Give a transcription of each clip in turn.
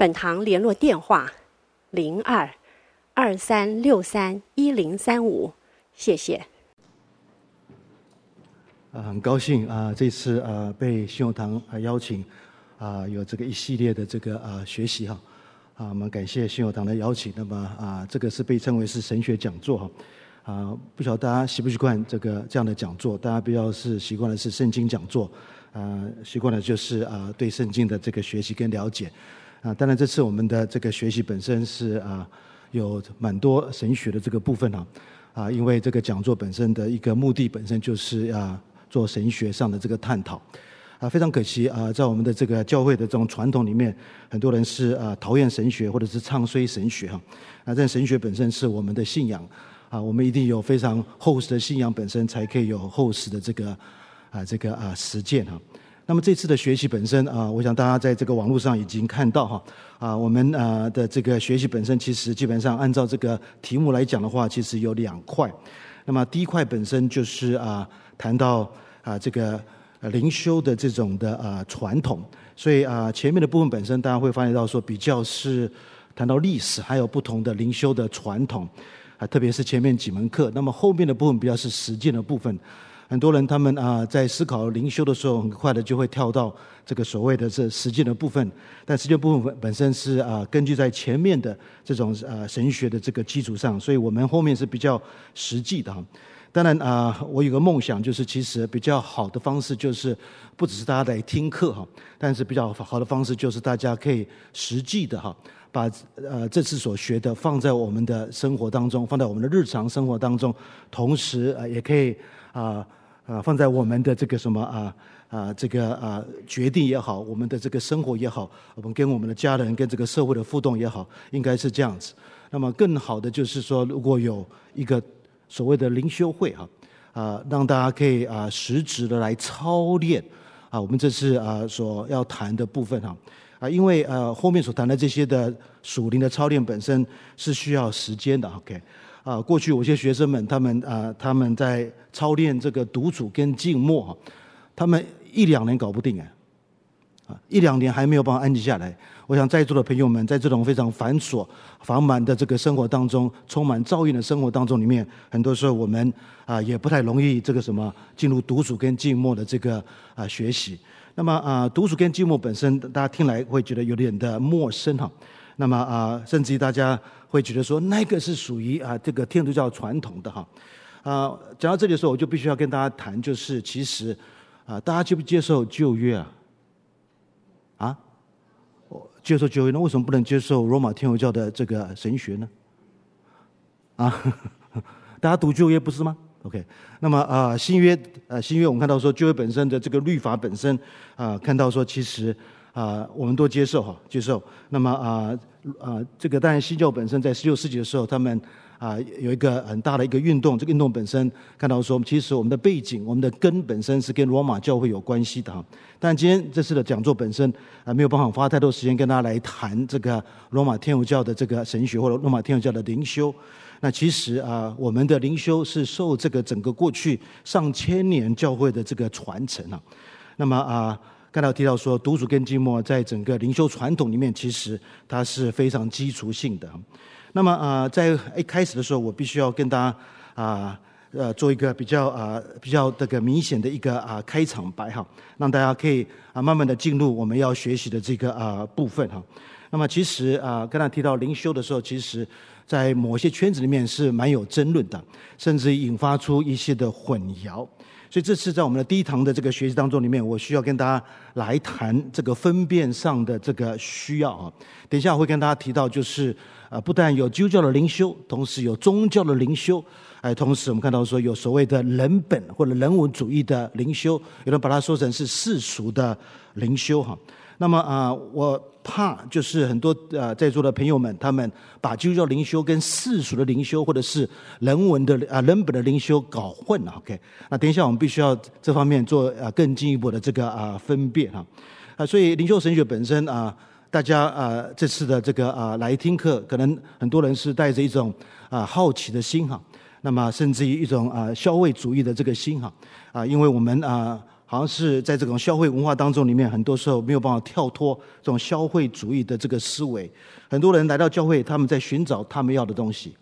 本堂联络电话：零二二三六三一零三五，谢谢。啊，很高兴啊，这次啊被信友堂啊邀请啊，有这个一系列的这个啊学习哈啊，我们感谢信友堂的邀请。那么啊，这个是被称为是神学讲座哈啊，不晓得大家习不习惯这个这样的讲座？大家比较是习惯的是圣经讲座啊，习惯的就是啊对圣经的这个学习跟了解。啊，当然这次我们的这个学习本身是啊，有蛮多神学的这个部分啊，啊，因为这个讲座本身的一个目的本身就是啊，做神学上的这个探讨，啊，非常可惜啊，在我们的这个教会的这种传统里面，很多人是啊讨厌神学或者是唱衰神学哈，啊，但神学本身是我们的信仰，啊，我们一定有非常厚实的信仰本身，才可以有厚实的这个啊这个啊实践哈。那么这次的学习本身啊，我想大家在这个网络上已经看到哈啊，我们啊的这个学习本身其实基本上按照这个题目来讲的话，其实有两块。那么第一块本身就是啊谈到啊这个灵修的这种的啊传统，所以啊前面的部分本身大家会发现到说比较是谈到历史，还有不同的灵修的传统啊，特别是前面几门课。那么后面的部分比较是实践的部分。很多人他们啊在思考灵修的时候，很快的就会跳到这个所谓的这实践的部分。但实践部分本身是啊根据在前面的这种啊神学的这个基础上，所以我们后面是比较实际的哈。当然啊，我有个梦想，就是其实比较好的方式就是不只是大家来听课哈，但是比较好的方式就是大家可以实际的哈，把呃这次所学的放在我们的生活当中，放在我们的日常生活当中，同时啊也可以啊。啊，放在我们的这个什么啊啊，这个啊决定也好，我们的这个生活也好，我们跟我们的家人跟这个社会的互动也好，应该是这样子。那么更好的就是说，如果有一个所谓的灵修会哈啊，让大家可以啊实质的来操练啊，我们这次啊所要谈的部分哈啊，因为呃后面所谈的这些的属灵的操练本身是需要时间的，OK。啊，过去有些学生们，他们啊，他们在操练这个独处跟静默哈，他们一两年搞不定哎，啊，一两年还没有办法安静下来。我想在座的朋友们，在这种非常繁琐、繁忙的这个生活当中，充满噪音的生活当中里面，很多时候我们啊也不太容易这个什么进入独处跟静默的这个啊学习。那么啊，独处跟静默本身，大家听来会觉得有点的陌生哈。那么啊，甚至于大家。会觉得说那个是属于啊这个天主教传统的哈，啊讲到这里的时候，我就必须要跟大家谈，就是其实啊大家接不接受旧约啊？啊，我接受旧约，那为什么不能接受罗马天主教的这个神学呢？啊，大家读旧约不是吗？OK，那么啊新约呃新约我们看到说旧约本身的这个律法本身啊看到说其实。啊，我们都接受哈，接受。那么啊啊，这个当然新教本身在十六世纪的时候，他们啊有一个很大的一个运动。这个运动本身看到说，其实我们的背景、我们的根本身是跟罗马教会有关系的哈。但今天这次的讲座本身啊，没有办法花太多时间跟大家来谈这个罗马天主教的这个神学或者罗马天主教的灵修。那其实啊，我们的灵修是受这个整个过去上千年教会的这个传承啊。那么啊。刚才提到说，独处跟寂寞在整个灵修传统里面，其实它是非常基础性的。那么啊，在一开始的时候，我必须要跟大家啊呃做一个比较啊比较这个明显的一个啊开场白哈，让大家可以啊慢慢的进入我们要学习的这个啊部分哈。那么其实啊，刚才提到灵修的时候，其实在某些圈子里面是蛮有争论的，甚至引发出一些的混淆。所以这次在我们的第一堂的这个学习当中里面，我需要跟大家来谈这个分辨上的这个需要啊。等一下我会跟大家提到，就是啊，不但有基督教的灵修，同时有宗教的灵修，哎，同时我们看到说有所谓的人本或者人文主义的灵修，有人把它说成是世俗的灵修哈。那么啊，我怕就是很多啊在座的朋友们，他们把基督教灵修跟世俗的灵修，或者是人文的啊人本的灵修搞混了。OK，那等一下我们必须要这方面做啊更进一步的这个啊分辨哈啊，所以灵修神学本身啊，大家啊这次的这个啊来听课，可能很多人是带着一种啊好奇的心哈，那么甚至于一种啊消费主义的这个心哈啊，因为我们啊。好像是在这种消费文化当中里面，很多时候没有办法跳脱这种消费主义的这个思维。很多人来到教会，他们在寻找他们要的东西，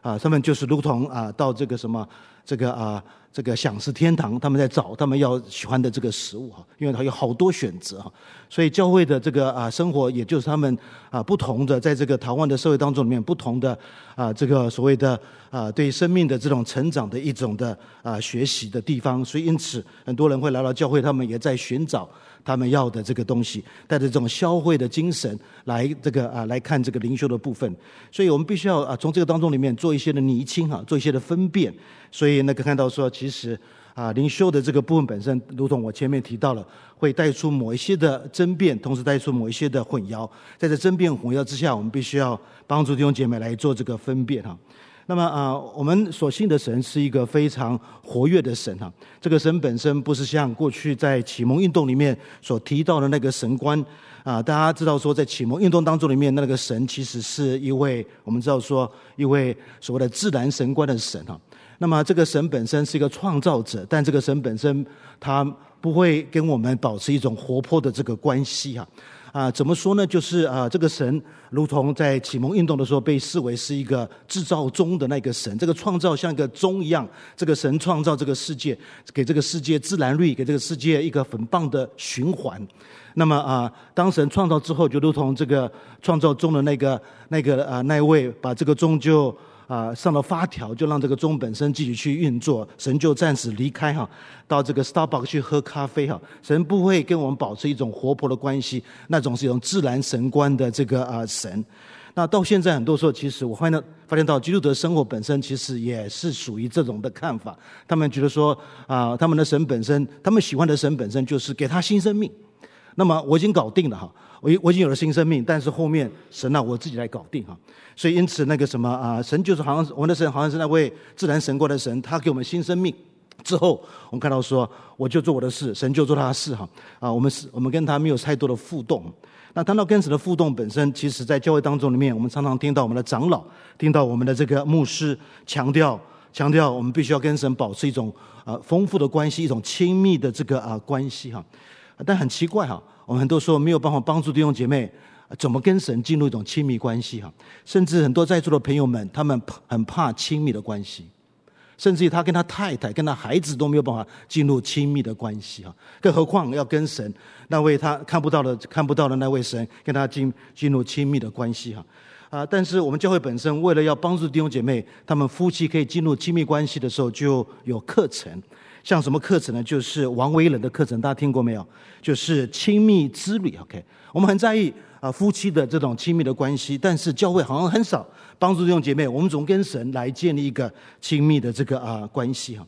啊，他们就是如同啊，到这个什么这个啊。这个享食天堂，他们在找他们要喜欢的这个食物哈，因为他有好多选择哈，所以教会的这个啊生活，也就是他们啊不同的在这个台湾的社会当中里面不同的啊这个所谓的啊对生命的这种成长的一种的啊学习的地方，所以因此很多人会来到教会，他们也在寻找。他们要的这个东西，带着这种消费的精神来这个啊来看这个灵修的部分，所以我们必须要啊从这个当中里面做一些的厘清哈，做一些的分辨。所以那个看到说，其实啊灵修的这个部分本身，如同我前面提到了，会带出某一些的争辩，同时带出某一些的混淆。在这争辩混淆之下，我们必须要帮助弟兄姐妹来做这个分辨哈。那么啊，我们所信的神是一个非常活跃的神哈。这个神本身不是像过去在启蒙运动里面所提到的那个神观啊。大家知道说，在启蒙运动当中里面，那个神其实是一位我们知道说一位所谓的自然神观的神哈。那么这个神本身是一个创造者，但这个神本身他不会跟我们保持一种活泼的这个关系哈。啊怎么说呢？就是啊，这个神如同在启蒙运动的时候被视为是一个制造钟的那个神，这个创造像一个钟一样，这个神创造这个世界，给这个世界自然律，给这个世界一个很棒的循环。那么啊，当神创造之后，就如同这个创造钟的那个那个啊那位，把这个钟就。啊，上了发条就让这个钟本身继续去运作，神就暂时离开哈，到这个 Starbucks 去喝咖啡哈。神不会跟我们保持一种活泼的关系，那种是一种自然神观的这个啊神。那到现在很多时候，其实我发现发现到基督的生活本身其实也是属于这种的看法。他们觉得说啊，他们的神本身，他们喜欢的神本身就是给他新生命。那么我已经搞定了哈，我已我已经有了新生命，但是后面神啊，我自己来搞定哈。所以因此那个什么啊，神就是好像我们的神好像是那位自然神国的神，他给我们新生命之后，我们看到说我就做我的事，神就做他的事哈。啊，我们是我们跟他没有太多的互动。那谈到跟神的互动本身，其实在教会当中里面，我们常常听到我们的长老，听到我们的这个牧师强调强调，我们必须要跟神保持一种啊丰富的关系，一种亲密的这个啊关系哈。但很奇怪哈，我们很多时候没有办法帮助弟兄姐妹怎么跟神进入一种亲密关系哈，甚至很多在座的朋友们，他们很怕亲密的关系，甚至于他跟他太太、跟他孩子都没有办法进入亲密的关系哈，更何况要跟神那位他看不到的、看不到的那位神跟他进进入亲密的关系哈啊！但是我们教会本身为了要帮助弟兄姐妹，他们夫妻可以进入亲密关系的时候，就有课程。像什么课程呢？就是王维仁的课程，大家听过没有？就是亲密之旅。OK，我们很在意啊夫妻的这种亲密的关系，但是教会好像很少帮助弟兄姐妹，我们总跟神来建立一个亲密的这个啊关系哈。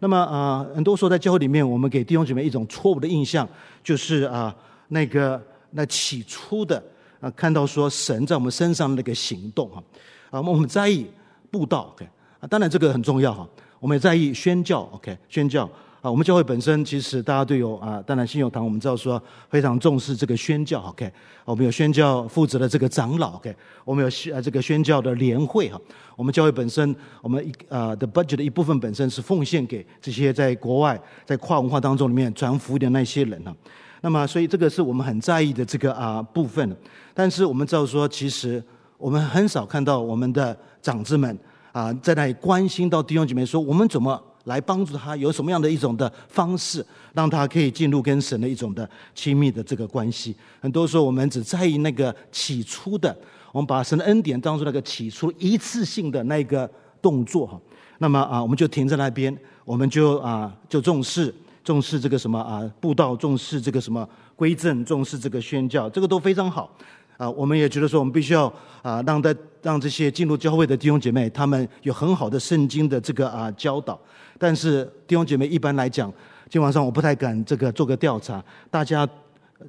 那么啊，很多时候在教会里面，我们给弟兄姐妹一种错误的印象，就是啊那个那起初的啊看到说神在我们身上那个行动哈啊，我们在意布道 OK 啊，当然这个很重要哈。我们也在意宣教，OK，宣教啊。我们教会本身其实大家都有啊，当然信友堂我们知道说非常重视这个宣教，OK。我们有宣教负责的这个长老，OK。我们有宣这个宣教的联会哈。我们教会本身，我们一啊的 budget 的一部分本身是奉献给这些在国外在跨文化当中里面传福音的那些人哈。那么所以这个是我们很在意的这个啊部分。但是我们知道说，其实我们很少看到我们的长子们。啊，在那里关心到弟兄姐妹说，我们怎么来帮助他？有什么样的一种的方式，让他可以进入跟神的一种的亲密的这个关系？很多时候我们只在意那个起初的，我们把神的恩典当作那个起初一次性的那个动作哈。那么啊，我们就停在那边，我们就啊就重视重视这个什么啊布道，重视这个什么归正，重视这个宣教，这个都非常好。啊，我们也觉得说，我们必须要啊，让在让这些进入教会的弟兄姐妹，他们有很好的圣经的这个啊教导。但是弟兄姐妹一般来讲，今晚上我不太敢这个做个调查，大家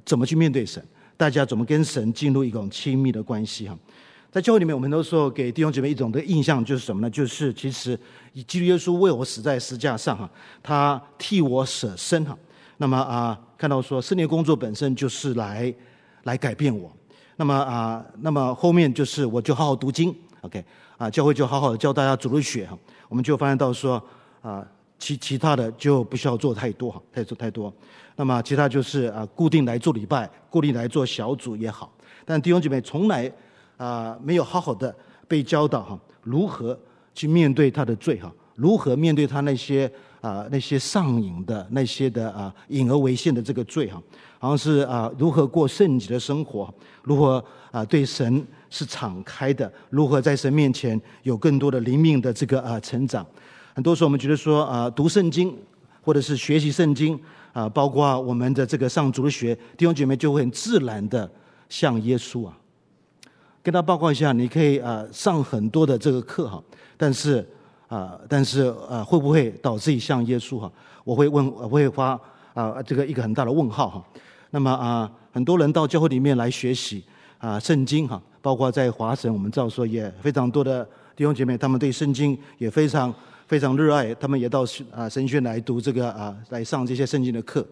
怎么去面对神，大家怎么跟神进入一种亲密的关系哈。在教会里面，我们都说给弟兄姐妹一种的印象就是什么呢？就是其实基督耶稣为我死在十架上哈，他替我舍身哈。那么啊，看到说圣灵工作本身就是来来改变我。那么啊，那么后面就是我就好好读经，OK 啊，教会就好好的教大家主日学哈。我们就发现到说啊，其其他的就不需要做太多哈，太做太多。那么其他就是啊，固定来做礼拜，固定来做小组也好。但弟兄姐妹从来啊没有好好的被教导哈，如何去面对他的罪哈，如何面对他那些。啊，那些上瘾的那些的啊，隐而为现的这个罪哈，好像是啊，如何过圣洁的生活，如何啊对神是敞开的，如何在神面前有更多的灵命的这个啊成长。很多时候我们觉得说啊，读圣经或者是学习圣经啊，包括我们的这个上主日学，弟兄姐妹就会很自然的像耶稣啊。跟他报告一下，你可以啊上很多的这个课哈，但是。啊，但是啊，会不会导致像耶稣哈？我会问，我会发啊这个一个很大的问号哈。那么啊，很多人到教会里面来学习啊圣经哈，包括在华神，我们知道说也非常多的弟兄姐妹，他们对圣经也非常非常热爱，他们也到啊神学来读这个啊来上这些圣经的课。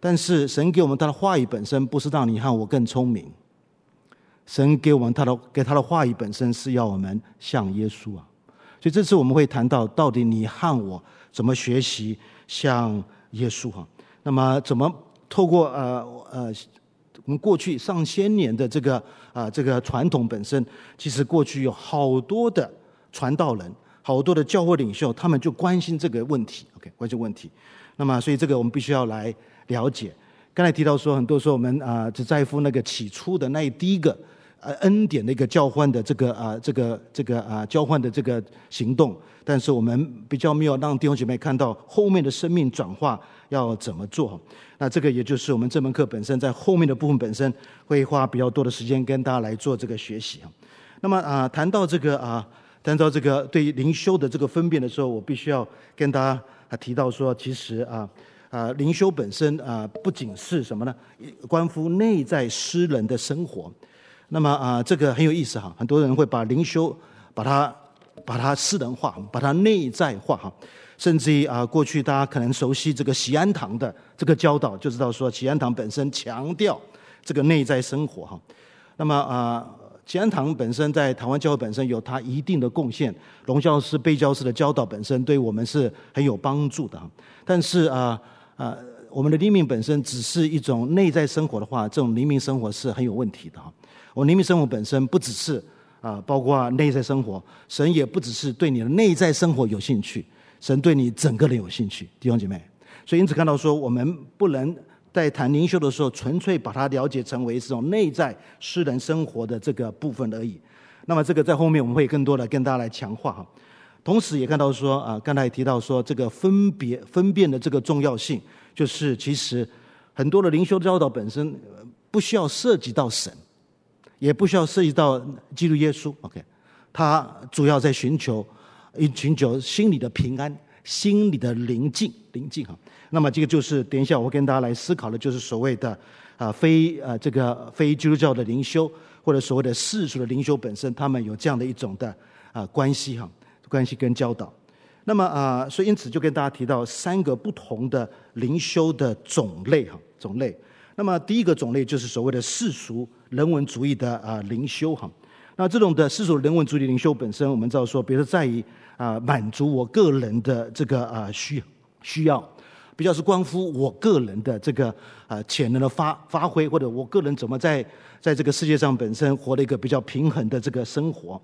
但是神给我们他的话语本身不是让你和我更聪明，神给我们他的给他的话语本身是要我们像耶稣啊。所以这次我们会谈到，到底你和我怎么学习像耶稣哈？那么怎么透过呃呃我们过去上千年的这个啊、这个传统本身，其实过去有好多的传道人，好多的教会领袖，他们就关心这个问题，OK，关心问题。那么所以这个我们必须要来了解。刚才提到说，很多时候我们啊、只在乎那个起初的那第一个。呃，恩典的一个交换的这个啊，这个这个啊，交换的这个行动，但是我们比较没有让弟兄姐妹看到后面的生命转化要怎么做。那这个也就是我们这门课本身在后面的部分本身会花比较多的时间跟大家来做这个学习。那么啊，谈到这个啊，谈到这个对于灵修的这个分辨的时候，我必须要跟大家提到说，其实啊啊，灵修本身啊，不仅是什么呢？关乎内在诗人的生活。那么啊，这个很有意思哈，很多人会把灵修把它把它私人化，把它内在化哈，甚至于啊，过去大家可能熟悉这个锡安堂的这个教导，就知道说锡安堂本身强调这个内在生活哈。那么啊，锡安堂本身在台湾教会本身有它一定的贡献，龙教师、贝教师的教导本身对我们是很有帮助的。但是啊啊，我们的灵命本身只是一种内在生活的话，这种灵命生活是很有问题的哈。我灵命生活本身不只是啊，包括内在生活，神也不只是对你的内在生活有兴趣，神对你整个人有兴趣，弟兄姐妹。所以因此看到说，我们不能在谈灵修的时候，纯粹把它了解成为这种内在私人生活的这个部分而已。那么这个在后面我们会更多的跟大家来强化哈。同时也看到说啊，刚才也提到说这个分别分辨的这个重要性，就是其实很多的灵修教导本身不需要涉及到神。也不需要涉及到基督耶稣，OK，他主要在寻求，寻求心里的平安，心里的宁静，宁静哈。那么这个就是等一下我会跟大家来思考的，就是所谓的啊非啊这个非基督教的灵修，或者所谓的世俗的灵修本身，他们有这样的一种的啊关系哈，关系跟教导。那么啊，所以因此就跟大家提到三个不同的灵修的种类哈，种类。那么第一个种类就是所谓的世俗人文主义的啊灵修哈，那这种的世俗人文主义灵修本身，我们知道说，比如说在于啊满足我个人的这个啊需需要，比较是关乎我个人的这个啊潜能的发发挥，或者我个人怎么在在这个世界上本身活了一个比较平衡的这个生活。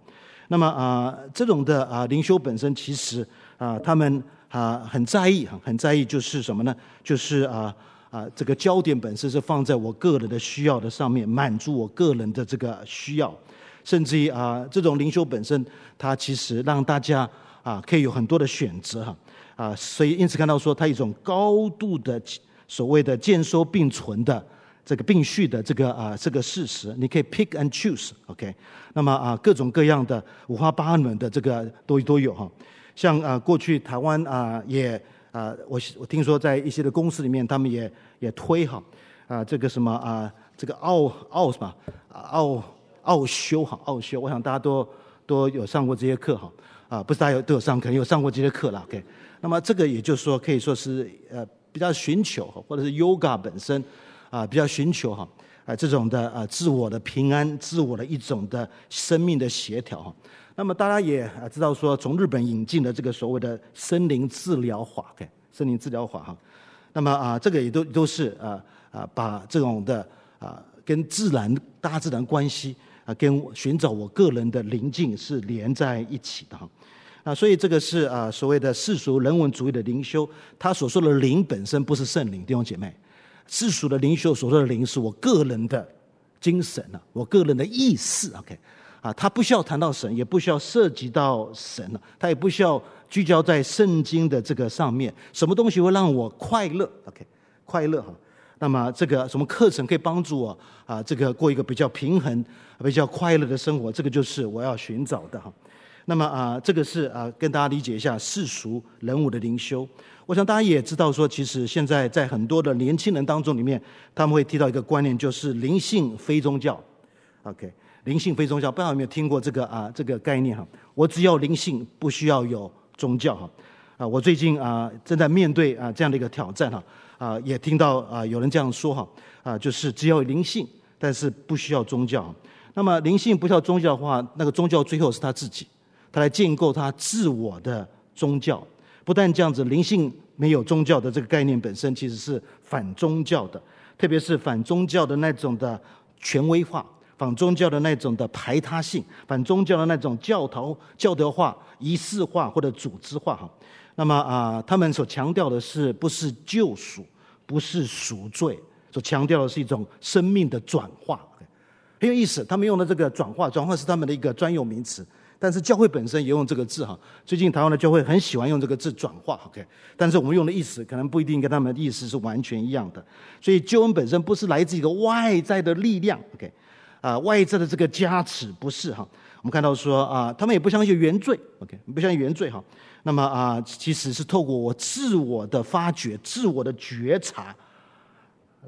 那么啊这种的啊灵修本身其实啊他们啊很在意哈，很在意就是什么呢？就是啊。啊，这个焦点本身是放在我个人的需要的上面，满足我个人的这个需要，甚至于啊，这种灵修本身，它其实让大家啊可以有很多的选择哈啊，所以因此看到说，它一种高度的所谓的兼收并存的这个并蓄的这个啊这个事实，你可以 pick and choose，OK，那么啊各种各样的五花八门的这个都都有哈，像啊过去台湾啊也。啊，我我听说在一些的公司里面，他们也也推哈，啊，这个什么啊，这个奥奥什么奥奥修哈，奥修，我想大家都都有上过这些课哈，啊，不是大家有都有上，可能有上过这些课了，OK。那么这个也就是说，可以说是呃比较寻求或者是 Yoga 本身啊，比较寻求哈，啊这种的啊自我的平安，自我的一种的生命的协调哈。那么大家也啊知道说，从日本引进的这个所谓的森林治疗法，OK，森林治疗法哈。那么啊，这个也都都是啊啊把这种的啊跟自然大自然关系啊，跟寻找我个人的灵境是连在一起的哈。啊，所以这个是啊所谓的世俗人文主义的灵修，他所说的灵本身不是圣灵，弟兄姐妹，世俗的灵修所说的灵是我个人的精神啊，我个人的意识，OK。啊，他不需要谈到神，也不需要涉及到神了，他也不需要聚焦在圣经的这个上面。什么东西会让我快乐？OK，快乐哈。那么这个什么课程可以帮助我啊？这个过一个比较平衡、比较快乐的生活，这个就是我要寻找的哈。那么啊，这个是啊，跟大家理解一下世俗人物的灵修。我想大家也知道说，其实现在在很多的年轻人当中里面，他们会提到一个观念，就是灵性非宗教。OK。灵性非宗教，不知道有没有听过这个啊？这个概念哈，我只要灵性，不需要有宗教哈。啊，我最近啊正在面对啊这样的一个挑战哈。啊，也听到啊有人这样说哈。啊，就是只要灵性，但是不需要宗教。那么灵性不需要宗教的话，那个宗教最后是他自己，他来建构他自我的宗教。不但这样子，灵性没有宗教的这个概念本身其实是反宗教的，特别是反宗教的那种的权威化。反宗教的那种的排他性，反宗教的那种教条教德化、仪式化或者组织化哈。那么啊、他们所强调的是不是救赎，不是赎罪，所强调的是一种生命的转化，很有意思。他们用的这个转化，转化是他们的一个专有名词，但是教会本身也用这个字哈。最近台湾的教会很喜欢用这个字转化，OK。但是我们用的意思可能不一定跟他们的意思是完全一样的。所以救恩本身不是来自一个外在的力量，OK。啊，外在的这个加持不是哈，我们看到说啊，他们也不相信原罪，OK，不相信原罪哈。那么啊，其实是透过我自我的发掘、自我的觉察，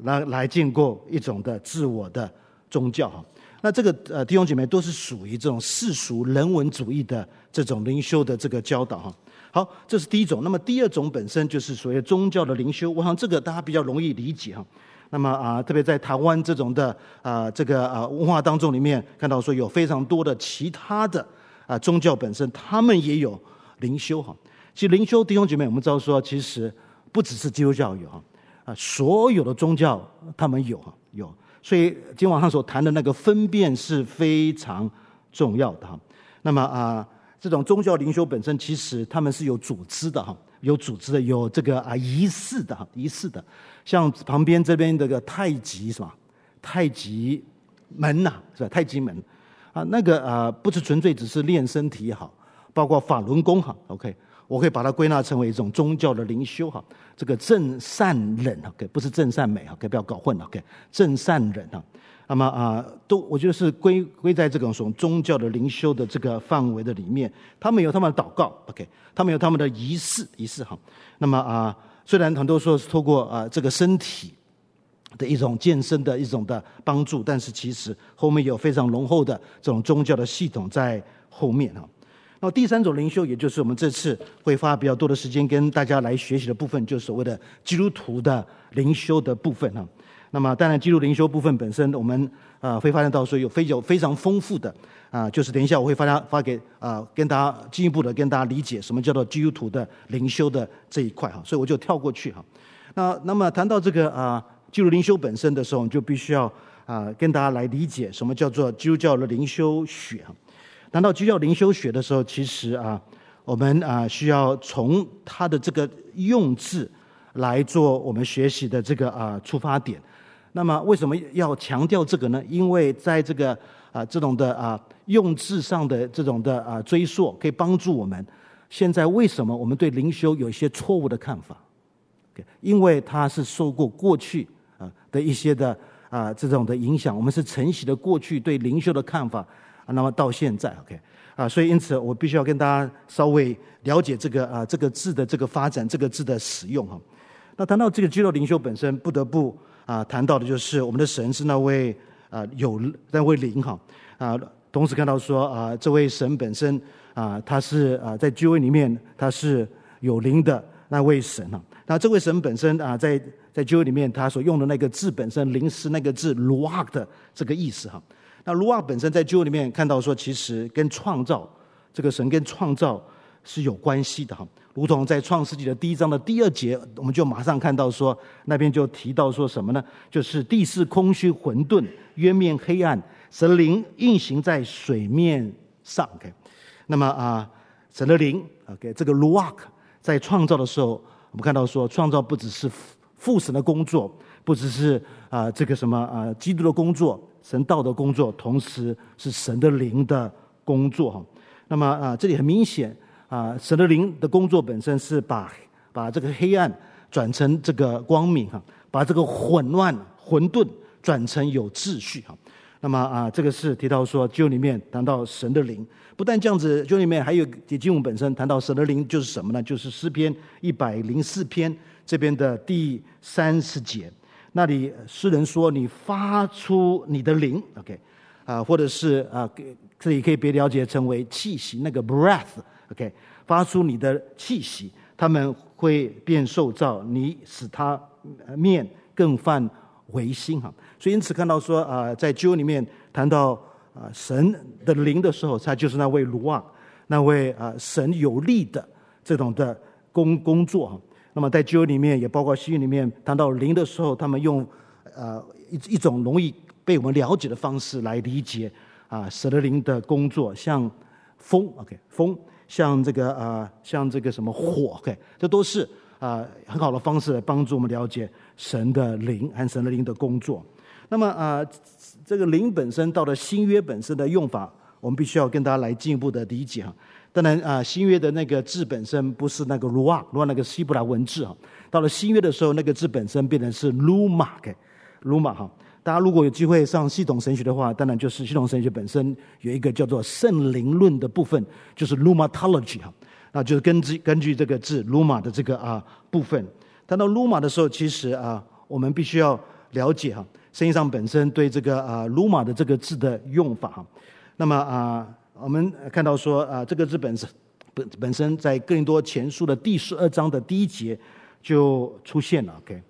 来来建构一种的自我的宗教哈。那这个呃弟兄姐妹都是属于这种世俗人文主义的这种灵修的这个教导哈。好，这是第一种。那么第二种本身就是所谓宗教的灵修，我想这个大家比较容易理解哈。那么啊，特别在台湾这种的啊这个啊文化当中里面，看到说有非常多的其他的啊宗教本身，他们也有灵修哈。其实灵修弟兄姐妹，我们知道说，其实不只是基督教有哈，啊所有的宗教他们有哈有。所以今晚上所谈的那个分辨是非常重要的哈。那么啊，这种宗教灵修本身，其实他们是有组织的哈。有组织的，有这个啊仪式的哈，仪式的，像旁边这边这个太极是吧？太极门呐、是吧？太极门啊，那个啊不是纯粹只是练身体好，包括法轮功哈。OK，我可以把它归纳成为一种宗教的灵修哈。这个正善忍 OK，不是正善美 OK，不要搞混了 OK，正善忍哈。那么啊，都我觉得是归归在这种什么宗教的灵修的这个范围的里面，他们有他们的祷告，OK，他们有他们的仪式仪式哈。那么啊，虽然很多说是透过啊这个身体的一种健身的一种的帮助，但是其实后面有非常浓厚的这种宗教的系统在后面哈。那第三种灵修，也就是我们这次会花比较多的时间跟大家来学习的部分，就是所谓的基督徒的灵修的部分哈。那么，当然，基督灵修部分本身，我们啊会发现到说有非有非常丰富的啊，就是等一下我会发发发给啊，跟大家进一步的跟大家理解什么叫做基督徒的灵修的这一块哈，所以我就跳过去哈。那那么谈到这个啊，基督灵修本身的时候，我们就必须要啊跟大家来理解什么叫做基督教的灵修学哈。谈到基督教灵修学的时候，其实啊，我们啊需要从它的这个用字来做我们学习的这个啊出发点。那么为什么要强调这个呢？因为在这个啊这种的啊用字上的这种的啊追溯，可以帮助我们。现在为什么我们对灵修有一些错误的看法？OK，因为它是受过过去啊的一些的啊这种的影响，我们是承袭的过去对灵修的看法。那么到现在，OK 啊，所以因此我必须要跟大家稍微了解这个啊这个字的这个发展，这个字的使用哈。那谈到这个肌肉灵修本身，不得不啊，谈到的就是我们的神是那位啊有那位灵哈啊，同时看到说啊，这位神本身啊，他是啊在旧约里面他是有灵的那位神哈。那这位神本身啊，在在旧约里面他所用的那个字本身，灵是那个字 ruach 的这个意思哈。那 ruach 本身在旧约里面看到说，其实跟创造这个神跟创造是有关系的哈。如同在创世纪的第一章的第二节，我们就马上看到说，那边就提到说什么呢？就是地是空虚混沌，渊面黑暗，神灵运行在水面上。OK，那么啊，神的灵 OK，这个 ruach 在创造的时候。我们看到说，创造不只是父神的工作，不只是啊这个什么啊基督的工作，神道的工作，同时是神的灵的工作哈。那么啊，这里很明显啊，神的灵的工作本身是把把这个黑暗转成这个光明哈，把这个混乱混沌转成有秩序哈。那么啊，这个是提到说，旧里面谈到神的灵。不但这样子，旧里面还有节经文本身谈到神的灵就是什么呢？就是诗篇一百零四篇这边的第三十节，那里诗人说：“你发出你的灵，OK，啊，或者是啊，这里可以别了解成为气息，那个 breath OK，发出你的气息，他们会变受造，你使他面更泛为新哈。所以因此看到说啊，在旧里面谈到。啊，神的灵的时候，他就是那位卢啊，那位啊神有力的这种的工工作哈。那么在旧里面，也包括新约里面，谈到灵的时候，他们用呃一一种容易被我们了解的方式来理解啊神的灵的工作，像风，OK，风，像这个啊，像这个什么火，OK，这都是啊很好的方式来帮助我们了解神的灵和神的灵的工作。那么啊。这个灵本身到了新约本身的用法，我们必须要跟大家来进一步的理解哈。当然啊，新约的那个字本身不是那个 r u a r u a 那个希伯来文字哈。到了新约的时候，那个字本身变成是 pneuma，pneuma 哈。大家如果有机会上系统神学的话，当然就是系统神学本身有一个叫做圣灵论的部分，就是 pneumatology 哈。那就是根据根据这个字 pneuma 的这个啊部分。谈到 pneuma 的时候，其实啊，我们必须要了解哈。圣经上本身对这个啊鲁玛的这个字的用法哈，那么啊，我们看到说啊，这个字本身本本身在更多前书的第十二章的第一节就出现了。OK，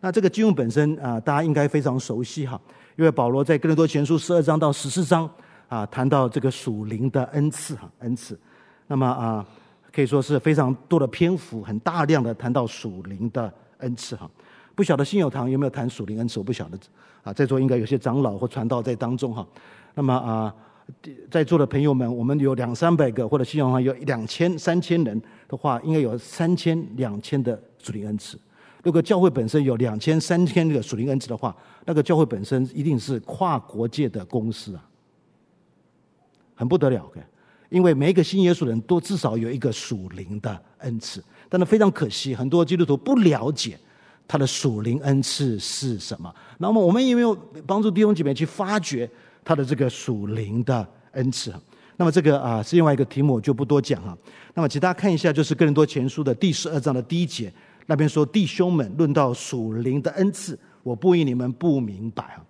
那这个经文本身啊，大家应该非常熟悉哈，因为保罗在哥林多前书十二章到十四章啊，谈到这个属灵的恩赐哈，恩赐，那么啊，可以说是非常多的篇幅，很大量的谈到属灵的恩赐哈。不晓得信友堂有没有谈属灵恩赐？我不晓得啊，在座应该有些长老或传道在当中哈。那么啊，在座的朋友们，我们有两三百个，或者信友堂有两千、三千人的话，应该有三千、两千的属灵恩赐。如果教会本身有两千、三千个属灵恩赐的话，那个教会本身一定是跨国界的公司啊，很不得了的。因为每一个信耶稣人都至少有一个属灵的恩赐，但是非常可惜，很多基督徒不了解。他的属灵恩赐是什么？那么我们有没有帮助弟兄姐妹去发掘他的这个属灵的恩赐？那么这个啊是另外一个题目，我就不多讲哈。那么请大家看一下，就是哥林多前书的第十二章的第一节，那边说弟兄们论到属灵的恩赐，我不以你们不明白啊。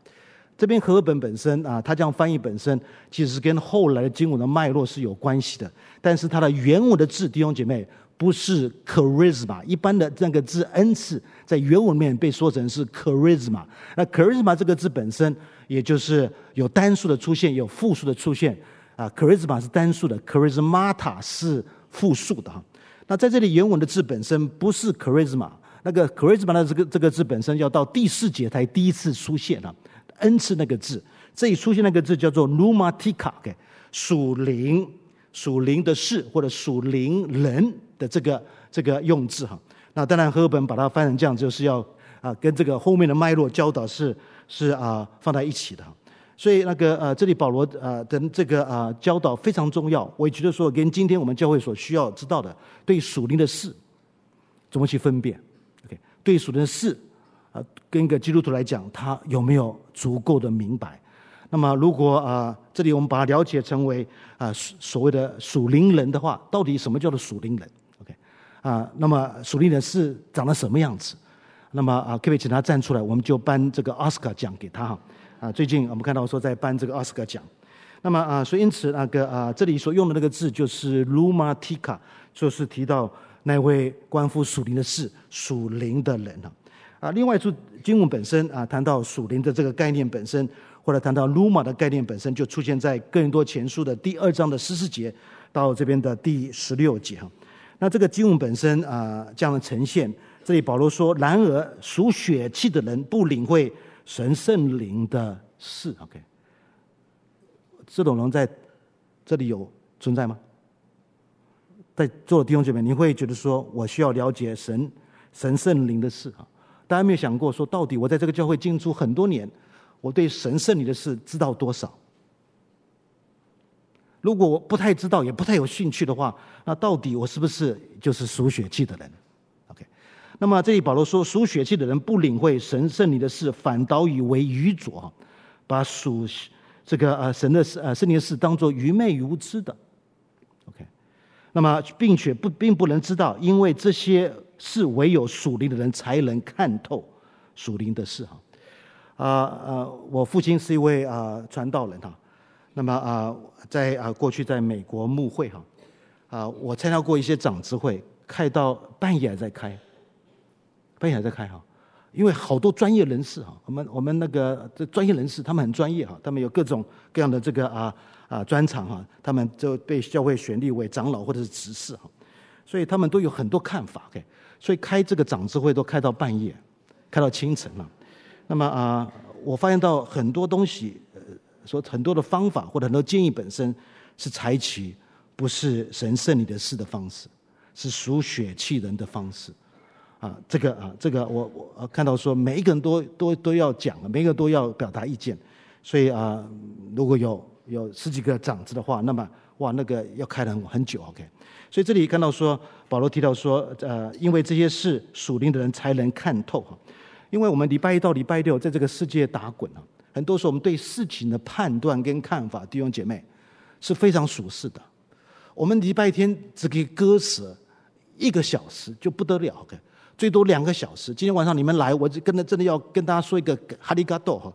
这边和合本本身啊，它这样翻译本身其实跟后来的经文的脉络是有关系的，但是它的原文的字，弟兄姐妹。不是 charisma，一般的这个字恩赐，在原文里面被说成是 charisma。那 charisma 这个字本身，也就是有单数的出现，有复数的出现。啊，charisma 是单数的，charismata 是复数的哈。那在这里原文的字本身不是 charisma，那个 charisma 的这个这个字本身要到第四节才第一次出现了。恩赐那个字，这里出现那个字叫做 numatica，属灵属灵的事或者属灵人。的这个这个用字哈，那当然赫本把它翻成这样，就是要啊跟这个后面的脉络教导是是啊放在一起的，所以那个呃这里保罗呃的这个啊教导非常重要，我也觉得说跟今天我们教会所需要知道的对属灵的事怎么去分辨，OK，对属灵的事啊跟一个基督徒来讲，他有没有足够的明白？那么，如果啊，这里我们把它了解成为啊所谓的属灵人的话，到底什么叫做属灵人？OK，啊，那么属灵人是长得什么样子？那么啊，可不可以请他站出来？我们就颁这个奥斯卡奖给他哈。啊，最近我们看到说在颁这个奥斯卡奖。那么啊，所以因此那个啊，这里所用的那个字就是 “lumatica”，就是提到那位关乎属灵的事、属灵的人啊。啊，另外一处经文本身啊，谈到属灵的这个概念本身，或者谈到 “luma” 的概念本身，就出现在更多前书的第二章的十四节到这边的第十六节哈。那这个经文本身啊，这样的呈现。这里保罗说：“然而属血气的人不领会神圣灵的事。”OK，这种人在这里有存在吗？在座的弟兄姐妹，你会觉得说我需要了解神神圣灵的事啊？大家没有想过说，到底我在这个教会进出很多年，我对神圣灵的事知道多少？如果我不太知道，也不太有兴趣的话，那到底我是不是就是属血气的人？那么这里保罗说，属血气的人不领会神圣灵的事，反倒以为愚拙，把属这个呃神的事呃圣灵的事当作愚昧无知的。OK，那么并且不并不能知道，因为这些事唯有属灵的人才能看透属灵的事哈。啊呃，我父亲是一位啊传道人哈。那么啊，在啊过去在美国牧会哈啊，我参加过一些长执会，开到半夜还在开。半夜还在开哈，因为好多专业人士哈，我们我们那个这专业人士他们很专业哈，他们有各种各样的这个啊啊专长哈，他们就被教会选立为长老或者是执事哈，所以他们都有很多看法，OK，所以开这个长执会都开到半夜，开到清晨了。那么啊，我发现到很多东西，呃，说很多的方法或者很多建议本身是采取不是神圣灵的事的方式，是属血气人的方式。啊，这个啊，这个我我看到说，每一个人都都都要讲，每一个都要表达意见，所以啊，如果有有十几个长子的话，那么哇，那个要开了很很久，OK。所以这里看到说，保罗提到说，呃，因为这些事属灵的人才能看透哈，因为我们礼拜一到礼拜六在这个世界打滚啊，很多时候我们对事情的判断跟看法，弟兄姐妹是非常属实的。我们礼拜天只给割舍一个小时就不得了，OK。最多两个小时。今天晚上你们来，我就跟着真的要跟大家说一个哈利嘎多哈，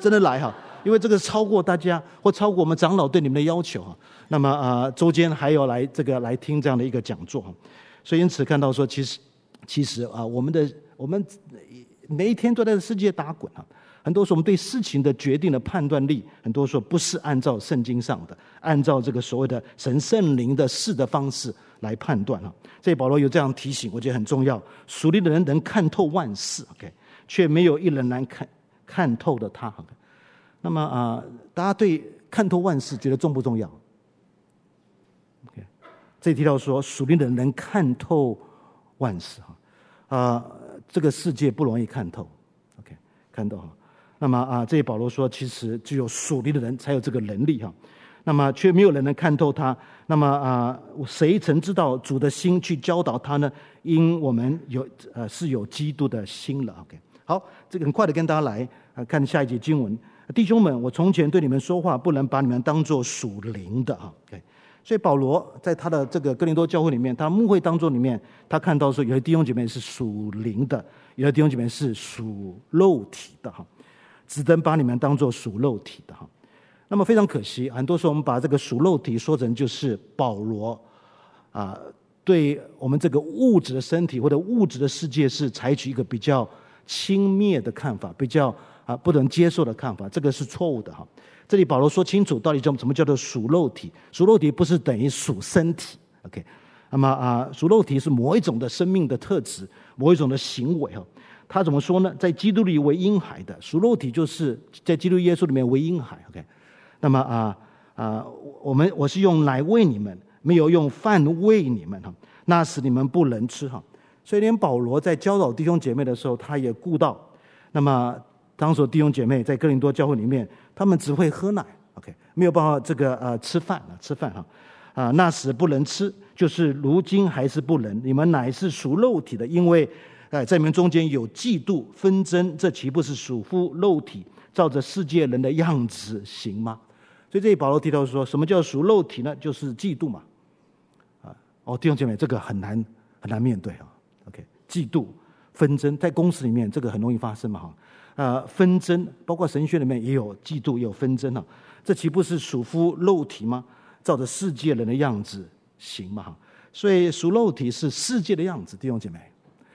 真的来哈，因为这个超过大家或超过我们长老对你们的要求哈。那么啊，周间还要来这个来听这样的一个讲座哈。所以因此看到说，其实其实啊，我们的我们每一天都在世界打滚啊。很多时候我们对事情的决定的判断力，很多时候不是按照圣经上的，按照这个所谓的神圣灵的事的方式来判断哈。这保罗有这样提醒，我觉得很重要。属灵的人能看透万事，OK，却没有一人能看看透的他。那么啊、大家对看透万事觉得重不重要？OK，这里提到说，属灵的人能看透万事哈啊，这个世界不容易看透，OK，看透哈。那么啊，这保罗说，其实只有属灵的人才有这个能力哈。那么却没有人能看透他。那么啊，谁曾知道主的心去教导他呢？因我们有呃是有基督的心了。OK，好，这个很快的跟大家来啊看下一节经文。弟兄们，我从前对你们说话，不能把你们当作属灵的哈。OK，所以保罗在他的这个哥林多教会里面，他牧会当中里面，他看到说有些弟兄姐妹是属灵的，有些弟兄姐妹是属肉体的哈。只能把你们当做属肉体的哈，那么非常可惜，很多时候我们把这个属肉体说成就是保罗啊，对我们这个物质的身体或者物质的世界是采取一个比较轻蔑的看法，比较啊不能接受的看法，这个是错误的哈。这里保罗说清楚，到底叫什么叫做属肉体？属肉体不是等于属身体，OK？那么啊，属肉体是某一种的生命的特质，某一种的行为哈。他怎么说呢？在基督里为婴孩的属肉体，就是在基督耶稣里面为婴孩。OK，那么啊啊，我们我是用奶喂你们，没有用饭喂你们哈。那时你们不能吃哈。所以连保罗在教导弟兄姐妹的时候，他也顾到。那么当时弟兄姐妹在哥林多教会里面，他们只会喝奶，OK，没有办法这个呃吃饭啊吃饭哈啊。那时不能吃，就是如今还是不能。你们乃是属肉体的，因为。哎，在你们中间有嫉妒纷争，这岂不是属乎肉体，照着世界人的样子行吗？所以这里保罗提到说，什么叫属肉体呢？就是嫉妒嘛。啊，哦，弟兄姐妹，这个很难很难面对啊。OK，嫉妒纷争，在公司里面这个很容易发生嘛哈。呃，纷争包括神学里面也有嫉妒，也有纷争啊。这岂不是属乎肉体吗？照着世界人的样子行嘛哈。所以属肉体是世界的样子，弟兄姐妹。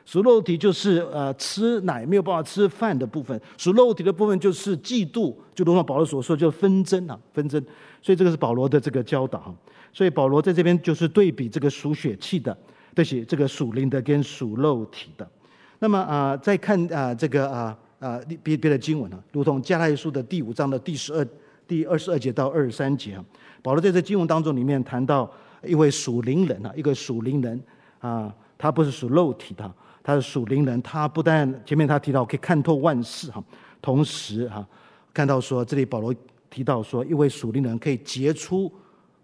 属肉体就是呃吃奶没有办法吃饭的部分，属肉体的部分就是嫉妒，就如同保罗所说，就纷争啊纷争。所以这个是保罗的这个教导。所以保罗在这边就是对比这个属血气的，对起这个属灵的跟属肉体的。那么啊、再看啊、这个啊啊别别的经文啊，如同加拉书的第五章的第十二、第二十二节到二十三节啊，保罗在这经文当中里面谈到一位属灵人啊，一个属灵人啊，他不是属肉体的。他是属灵人，他不但前面他提到可以看透万事哈，同时哈看到说这里保罗提到说一位属灵人可以结出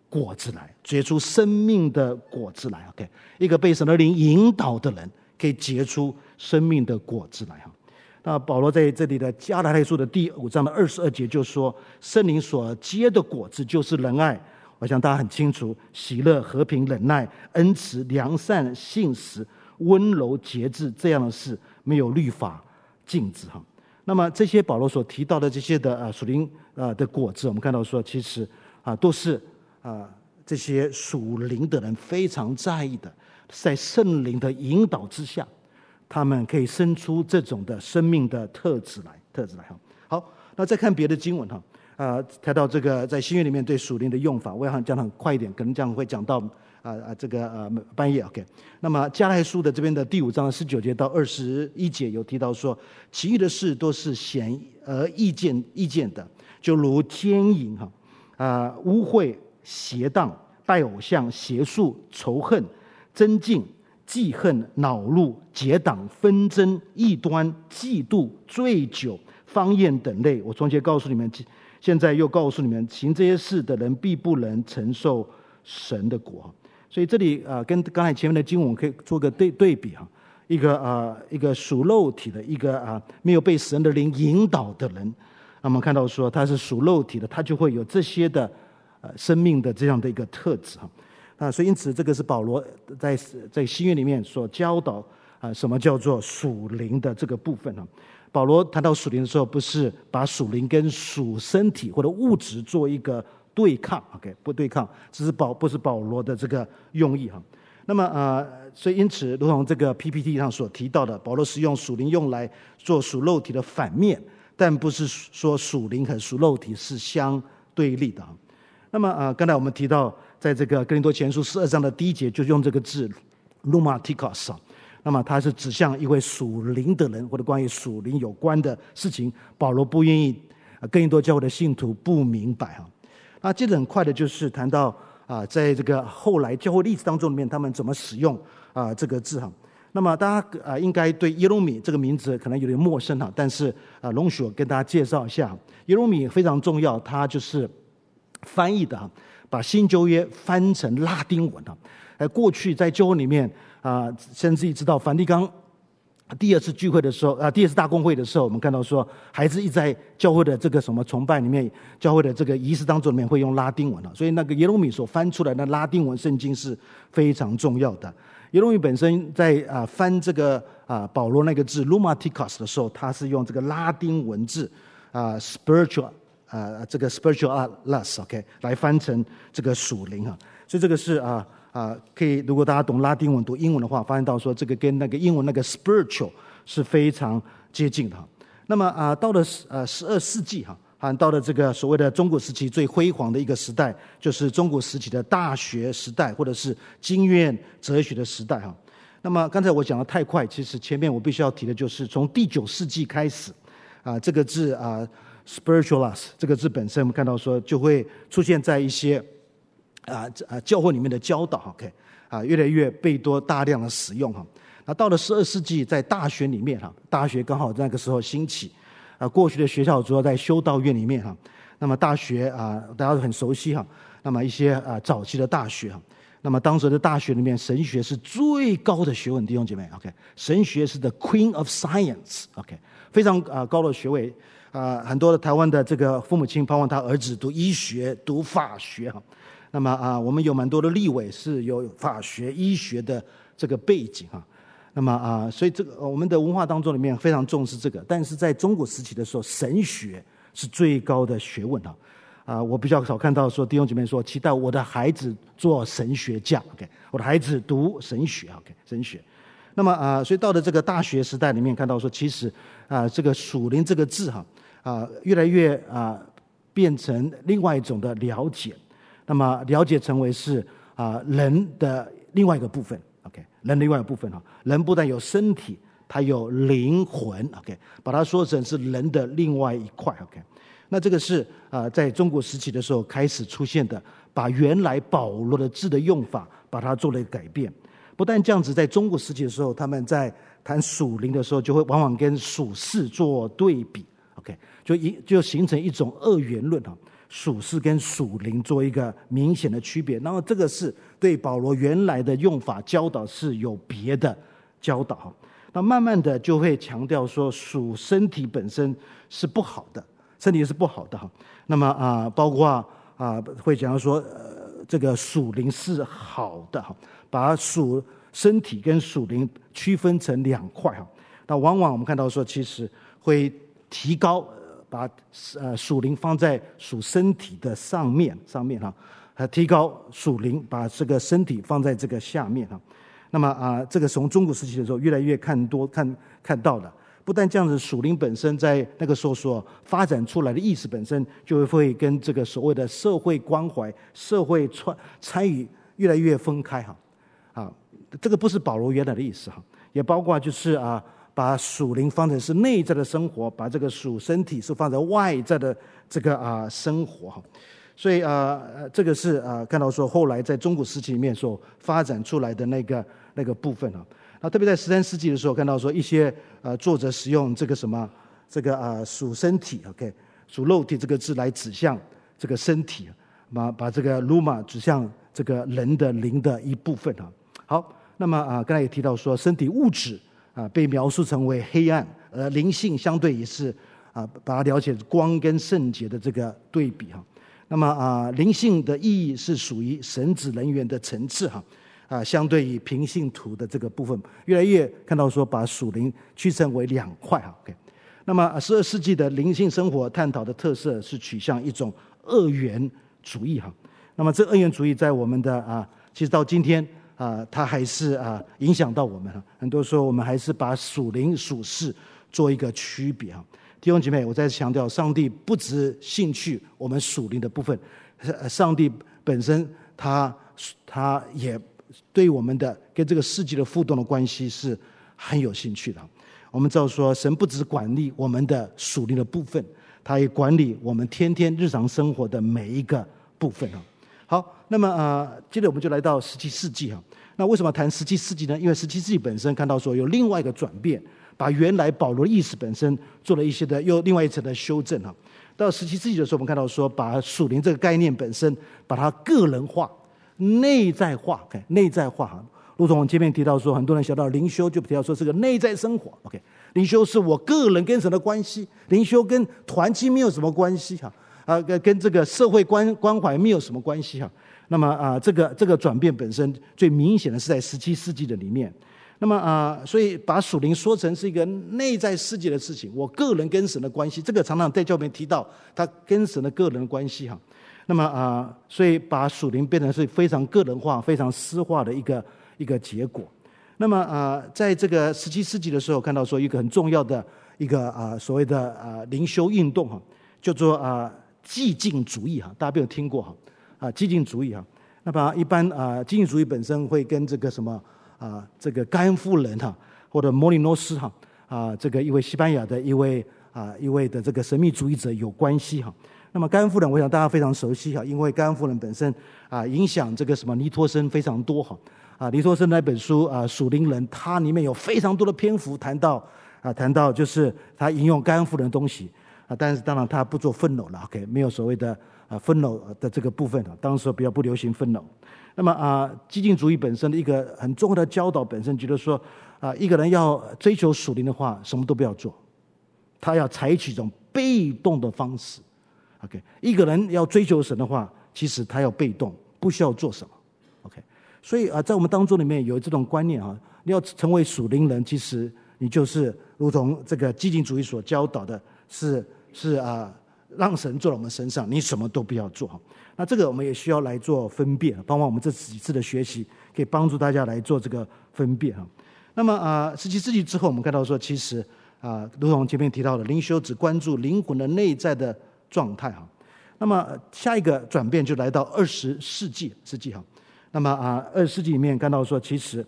果子来，结出生命的果子来。OK，一个被神的灵引导的人可以结出生命的果子来哈。那保罗在这里的加拉太书的第五章的二十二节就说，圣灵所结的果子就是仁爱，我想大家很清楚，喜乐、和平、忍耐、恩慈、良善、信实。温柔节制这样的事没有律法禁止哈。那么这些保罗所提到的这些的呃属灵呃的果子，我们看到说其实啊都是啊这些属灵的人非常在意的，在圣灵的引导之下，他们可以生出这种的生命的特质来，特质来哈。好，那再看别的经文哈，啊谈到这个在新约里面对属灵的用法，我想讲得很快一点，可能这样会讲到。啊啊，这个呃半夜 OK，那么加拉太书的这边的第五章十九节到二十一节有提到说，其余的事都是显而易见易见的，就如奸淫哈啊污秽邪荡拜偶像邪术仇恨争竞记恨恼怒结党纷争异端嫉妒醉酒方言等类。我从前告诉你们，现在又告诉你们，行这些事的人必不能承受神的国。所以这里啊，跟刚才前面的经文可以做个对对比哈，一个啊，一个属肉体的，一个啊，没有被神的灵引导的人，那么看到说他是属肉体的，他就会有这些的呃生命的这样的一个特质哈啊，所以因此这个是保罗在在新约里面所教导啊，什么叫做属灵的这个部分哈。保罗谈到属灵的时候，不是把属灵跟属身体或者物质做一个。对抗，OK，不对抗，只是保不是保罗的这个用意哈。那么呃，所以因此，如同这个 PPT 上所提到的，保罗是用属灵用来做属肉体的反面，但不是说属灵和属肉体是相对立的。那么呃，刚才我们提到，在这个哥林多前书十二章的第一节，就用这个字 “pneumatikos”，那么它是指向一位属灵的人，或者关于属灵有关的事情。保罗不愿意哥林多教会的信徒不明白哈。那接着很快的就是谈到啊，在这个后来教会历史当中里面，他们怎么使用啊这个字哈。那么大家啊应该对耶路米这个名字可能有点陌生哈，但是啊龙雪跟大家介绍一下，耶路米非常重要，它就是翻译的哈，把新旧约翻成拉丁文哈。呃，过去在教会里面啊，甚至于知道梵蒂冈。第二次聚会的时候，啊，第二次大公会的时候，我们看到说，还是一直在教会的这个什么崇拜里面，教会的这个仪式当中里面会用拉丁文啊，所以那个耶路米所翻出来的拉丁文圣经是非常重要的。耶路米本身在啊翻这个啊保罗那个字 pneumatikos 的时候，他是用这个拉丁文字啊 spiritual 啊这个 “spiritualus”，OK，来翻成这个属灵啊，所以这个是啊。啊，可以，如果大家懂拉丁文、读英文的话，发现到说这个跟那个英文那个 spiritual 是非常接近的哈。那么啊，到了呃十二世纪哈，啊，到了这个所谓的中古时期最辉煌的一个时代，就是中古时期的大学时代，或者是经院哲学的时代哈。那么刚才我讲的太快，其实前面我必须要提的就是从第九世纪开始，啊，这个字啊 spiritualis 这个字本身，我们看到说就会出现在一些。啊，啊，教会里面的教导，OK，啊，越来越被多大量的使用哈。那到了十二世纪，在大学里面哈，大学刚好那个时候兴起，啊，过去的学校主要在修道院里面哈。那么大学啊，大家都很熟悉哈。那么一些啊，早期的大学哈，那么当时的大学里面，神学是最高的学问，弟兄姐妹，OK，神学是 The Queen of Science，OK，非常啊高的学位啊，很多的台湾的这个父母亲盼望他儿子读医学、读法学哈。那么啊，我们有蛮多的立委是有法学、医学的这个背景哈。那么啊，所以这个我们的文化当中里面非常重视这个，但是在中国时期的时候，神学是最高的学问啊。啊，我比较少看到说弟兄姐妹说期待我的孩子做神学家，OK，我的孩子读神学，OK，神学。那么啊，所以到了这个大学时代里面，看到说其实啊，这个属灵这个字哈啊，越来越啊变成另外一种的了解，那么了解成为是啊人的另外一个部分，OK，人的另外一个部分哈，人不但有身体，他有灵魂，OK，把它说成是人的另外一块，OK。那这个是啊，在中国时期的时候开始出现的，把原来保罗的字的用法，把它做了一个改变。不但这样子，在中国时期的时候，他们在谈属灵的时候，就会往往跟属世做对比。OK，就一就形成一种二元论哈，属世跟属灵做一个明显的区别。然后这个是对保罗原来的用法教导是有别的教导哈。那慢慢的就会强调说，属身体本身是不好的。身体是不好的哈，那么啊，包括啊，会讲到说，呃，这个属灵是好的哈，把属身体跟属灵区分成两块哈。那往往我们看到说，其实会提高，把呃属灵放在属身体的上面上面哈，还提高属灵，把这个身体放在这个下面哈。那么啊，这个从中古时期的时候，越来越看多看看到的。不但这样子，属灵本身在那个时候所发展出来的意识本身，就会跟这个所谓的社会关怀、社会参参与越来越分开哈。啊，这个不是保罗原来的意思哈，也包括就是啊，把属灵放成是内在的生活，把这个属身体是放在外在的这个啊生活哈。所以啊，这个是啊，看到说后来在中古时期里面所发展出来的那个那个部分啊。那，特别在十三世纪的时候，看到说一些呃作者使用这个什么这个啊属身体，OK，属肉体这个字来指向这个身体，把把这个 Pneuma 指向这个人的灵的一部分啊。好，那么啊，刚才也提到说，身体物质啊被描述成为黑暗，而灵性相对也是啊把它了解光跟圣洁的这个对比哈。那么啊，灵性的意义是属于神职人员的层次哈。啊，相对于平信徒的这个部分，越来越看到说，把属灵区分为两块哈。OK，那么十二世纪的灵性生活探讨的特色是取向一种二元主义哈。那么这二元主义在我们的啊，其实到今天啊，它还是啊影响到我们哈。很多时候我们还是把属灵属世做一个区别哈。弟兄姐妹，我再强调，上帝不只兴趣我们属灵的部分，上帝本身他他也。对我们的跟这个世界的互动的关系是很有兴趣的。我们知道说，神不只管理我们的属灵的部分，他也管理我们天天日常生活的每一个部分啊。好，那么啊，接着我们就来到十七世纪哈。那为什么谈十七世纪呢？因为十七世纪本身看到说有另外一个转变，把原来保罗的意思本身做了一些的又另外一层的修正哈。到十七世纪的时候，我们看到说，把属灵这个概念本身把它个人化。内在化，OK，内在化哈。如同我们前面提到说，很多人想到灵修，就提到说这个内在生活，OK。灵修是我个人跟神的关系，灵修跟团契没有什么关系哈，啊，跟跟这个社会关关怀没有什么关系哈。那么啊，这个这个转变本身最明显的是在十七世纪的里面。那么啊，所以把属灵说成是一个内在世界的事情，我个人跟神的关系，这个常常在教里面提到他跟神的个人关系哈。那么啊，所以把属灵变成是非常个人化、非常私化的一个一个结果。那么啊，在这个十七世纪的时候，看到说一个很重要的一个啊所谓的啊灵修运动哈，叫做啊寂静主义哈，大家没有听过哈？啊激进主义哈。那么一般啊激进主义本身会跟这个什么啊这个甘夫人哈，或者摩里诺斯哈啊这个一位西班牙的一位啊一位的这个神秘主义者有关系哈。那么甘夫人，我想大家非常熟悉哈，因为甘夫人本身啊，影响这个什么尼托生非常多哈。啊，尼托生那本书啊，《属灵人》，它里面有非常多的篇幅谈到啊，谈到就是他引用甘夫人的东西啊，但是当然他不做愤怒了，OK，没有所谓的啊 footnote 的这个部分啊，当时比较不流行 footnote。那么啊，激进主义本身的一个很重要的教导本身，觉得说啊，一个人要追求属灵的话，什么都不要做，他要采取一种被动的方式。OK，一个人要追求神的话，其实他要被动，不需要做什么。OK，所以啊，在我们当中里面有这种观念啊，你要成为属灵人，其实你就是如同这个激进主义所教导的，是是啊，让神做到我们身上，你什么都不要做。那这个我们也需要来做分辨，包括我们这几次的学习，可以帮助大家来做这个分辨哈。那么啊，十七世纪之后，我们看到说，其实啊，如同前面提到的，灵修只关注灵魂的内在的状态哈。那么下一个转变就来到二十世纪世纪哈。那么啊，二十世纪里面看到说，其实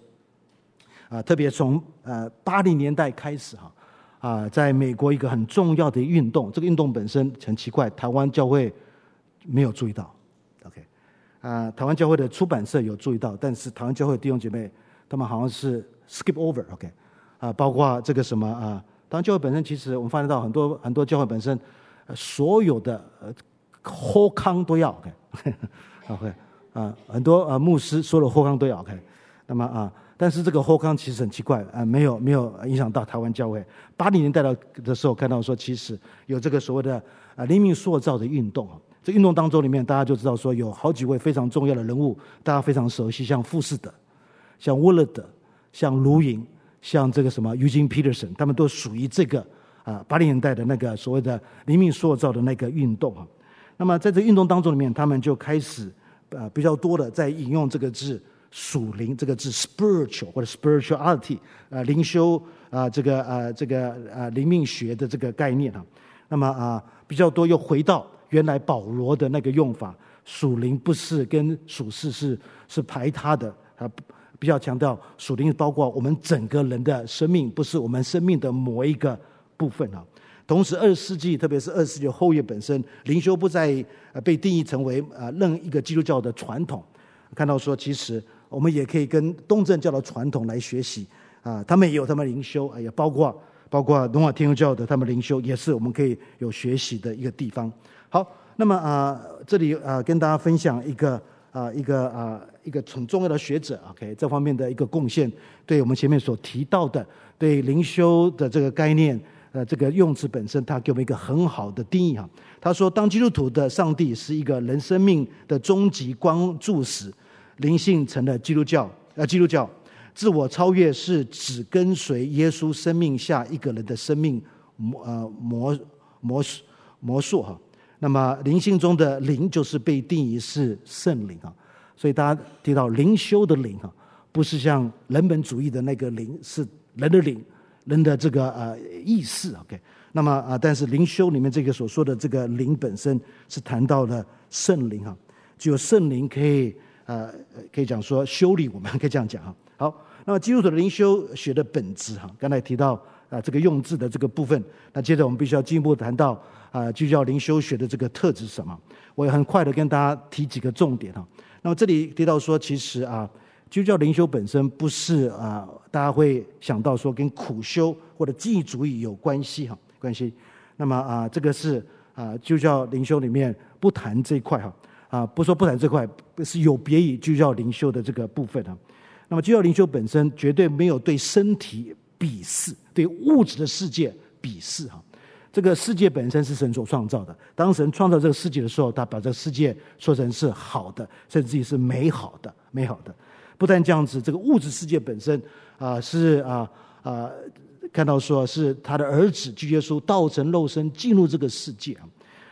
啊，特别从呃八零年代开始哈，啊，在美国一个很重要的运动，这个运动本身很奇怪，台湾教会没有注意到，OK，啊，台湾教会的出版社有注意到，但是台湾教会的弟兄姐妹他们好像是 skip over，OK，啊，包括这个什么啊，台湾教会本身其实我们发现到很多很多教会本身所有的呃好康都要，OK，OK。啊，很多啊牧师说了，后康都要 OK，，那么啊，但是这个后康其实很奇怪啊，没有没有影响到台湾教会。八零年代的的时候看到说，其实有这个所谓的啊灵命塑造的运动啊。这运动当中里面，大家就知道说，有好几位非常重要的人物，大家非常熟悉，像富士德、像沃勒德、像卢营、像这个什么 Eugene Peterson，他们都属于这个啊八零年代的那个所谓的灵命塑造的那个运动啊。那么在这运动当中里面，他们就开始。呃，比较多的在引用这个字“属灵”这个字 “spiritual” 或者 “spirituality”，呃，灵修啊、呃，这个呃，这个呃，灵命学的这个概念啊。那么啊、比较多又回到原来保罗的那个用法，“属灵”不是跟“属世”是是排他的啊，比较强调“属灵”包括我们整个人的生命，不是我们生命的某一个部分啊。同时，二十世纪，特别是二十世纪后叶本身，灵修不再被定义成为呃任一个基督教的传统。看到说，其实我们也可以跟东正教的传统来学习啊，他们也有他们灵修，也包括包括罗马天主教的他们灵修，也是我们可以有学习的一个地方。好，那么啊，这里啊跟大家分享一个啊一个啊一个很重要的学者，OK，这方面的一个贡献，对我们前面所提到的对灵修的这个概念。呃，这个用词本身，他给我们一个很好的定义哈。他说，当基督徒的上帝是一个人生命的终极关注时，灵性成了基督教。呃，基督教自我超越是只跟随耶稣生命下一个人的生命模呃模模模塑哈。那么灵性中的灵就是被定义是圣灵啊。所以大家提到灵修的灵哈，不是像人本主义的那个灵，是人的灵。人的这个呃意识，OK，那么啊，但是灵修里面这个所说的这个灵本身是谈到了圣灵哈，只有圣灵可以呃可以讲说修理我们，可以这样讲哈。好，那么基督徒的灵修学的本质哈，刚才提到啊这个用字的这个部分，那接着我们必须要进一步谈到啊基督教灵修学的这个特质是什么？我也很快的跟大家提几个重点哈。那么这里提到说，其实啊。基督教灵修本身不是啊，大家会想到说跟苦修或者记忆主义有关系哈，关系。那么啊，这个是啊，基督教灵修里面不谈这一块哈，啊，不说不谈这块，是有别于基督教灵修的这个部分啊。那么基督教灵修本身绝对没有对身体鄙视，对物质的世界鄙视哈。这个世界本身是神所创造的，当神创造这个世界的时候，他把这个世界说成是好的，甚至于是美好的，美好的。不但这样子，这个物质世界本身啊是啊啊，看到说是他的儿子基督耶稣道成肉身进入这个世界啊。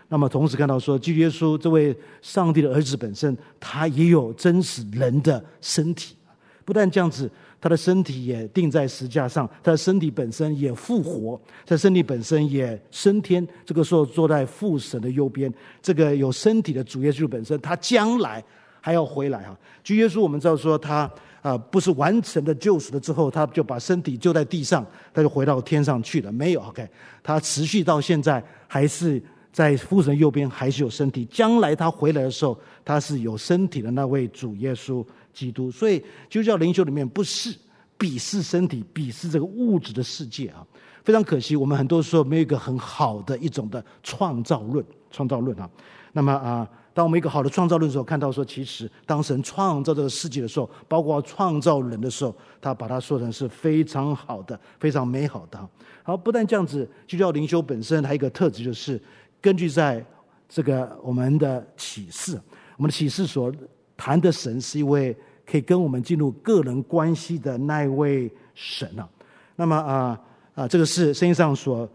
那么同时看到说，基督耶稣这位上帝的儿子本身，他也有真实人的身体。不但这样子，他的身体也钉在石架上，他的身体本身也复活，他的身体本身也升天。这个时候坐在父神的右边，这个有身体的主耶稣本身，他将来。还要回来哈，就耶稣我们知道说他啊不是完成的救赎了之后，他就把身体就在地上，他就回到天上去了。没有，OK，他持续到现在还是在父神右边，还是有身体。将来他回来的时候，他是有身体的那位主耶稣基督。所以基督教灵修里面不是鄙视身体，鄙视这个物质的世界啊。非常可惜，我们很多时候没有一个很好的一种的创造论，创造论啊。那么啊。当我们一个好的创造论的时候，看到说，其实当神创造这个世界的时候，包括创造人的时候，他把它说成是非常好的、非常美好的。好，不但这样子，基督教灵修本身还有一个特质，就是根据在这个我们的启示，我们的启示所谈的神是一位可以跟我们进入个人关系的那一位神啊。那么啊啊，这个是圣经上所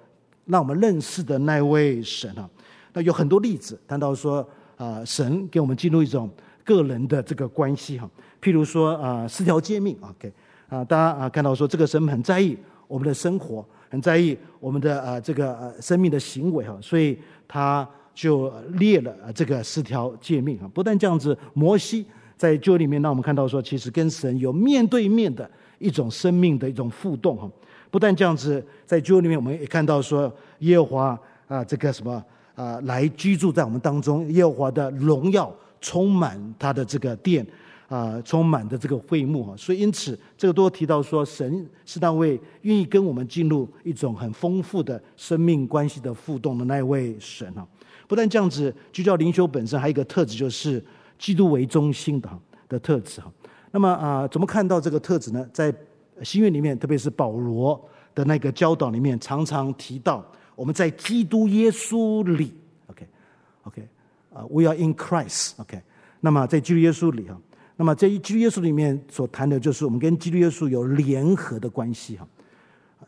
让我们认识的那位神啊。那有很多例子谈到说啊，神给我们进入一种个人的这个关系哈。譬如说啊，十条诫命，OK 啊，大家啊看到说这个神很在意我们的生活，很在意我们的啊这个呃生命的行为哈，所以他就列了这个十条诫命啊。不但这样子，摩西在旧里面让我们看到说，其实跟神有面对面的一种生命的一种互动哈。不但这样子，在旧里面我们也看到说，耶和华啊这个什么啊来居住在我们当中，耶和华的荣耀充满他的这个殿。啊，充满的这个会幕哈，所以因此这个都提到说，神是那位愿意跟我们进入一种很丰富的生命关系的互动的那位神哈。不但这样子，基督教灵修本身还有一个特质，就是基督为中心的哈的特质哈。那么啊，怎么看到这个特质呢？在新约里面，特别是保罗的那个教导里面，常常提到我们在基督耶稣里，OK，OK，啊，We are in Christ，OK。那么在基督耶稣里哈。那么，在基督耶稣里面所谈的，就是我们跟基督耶稣有联合的关系哈，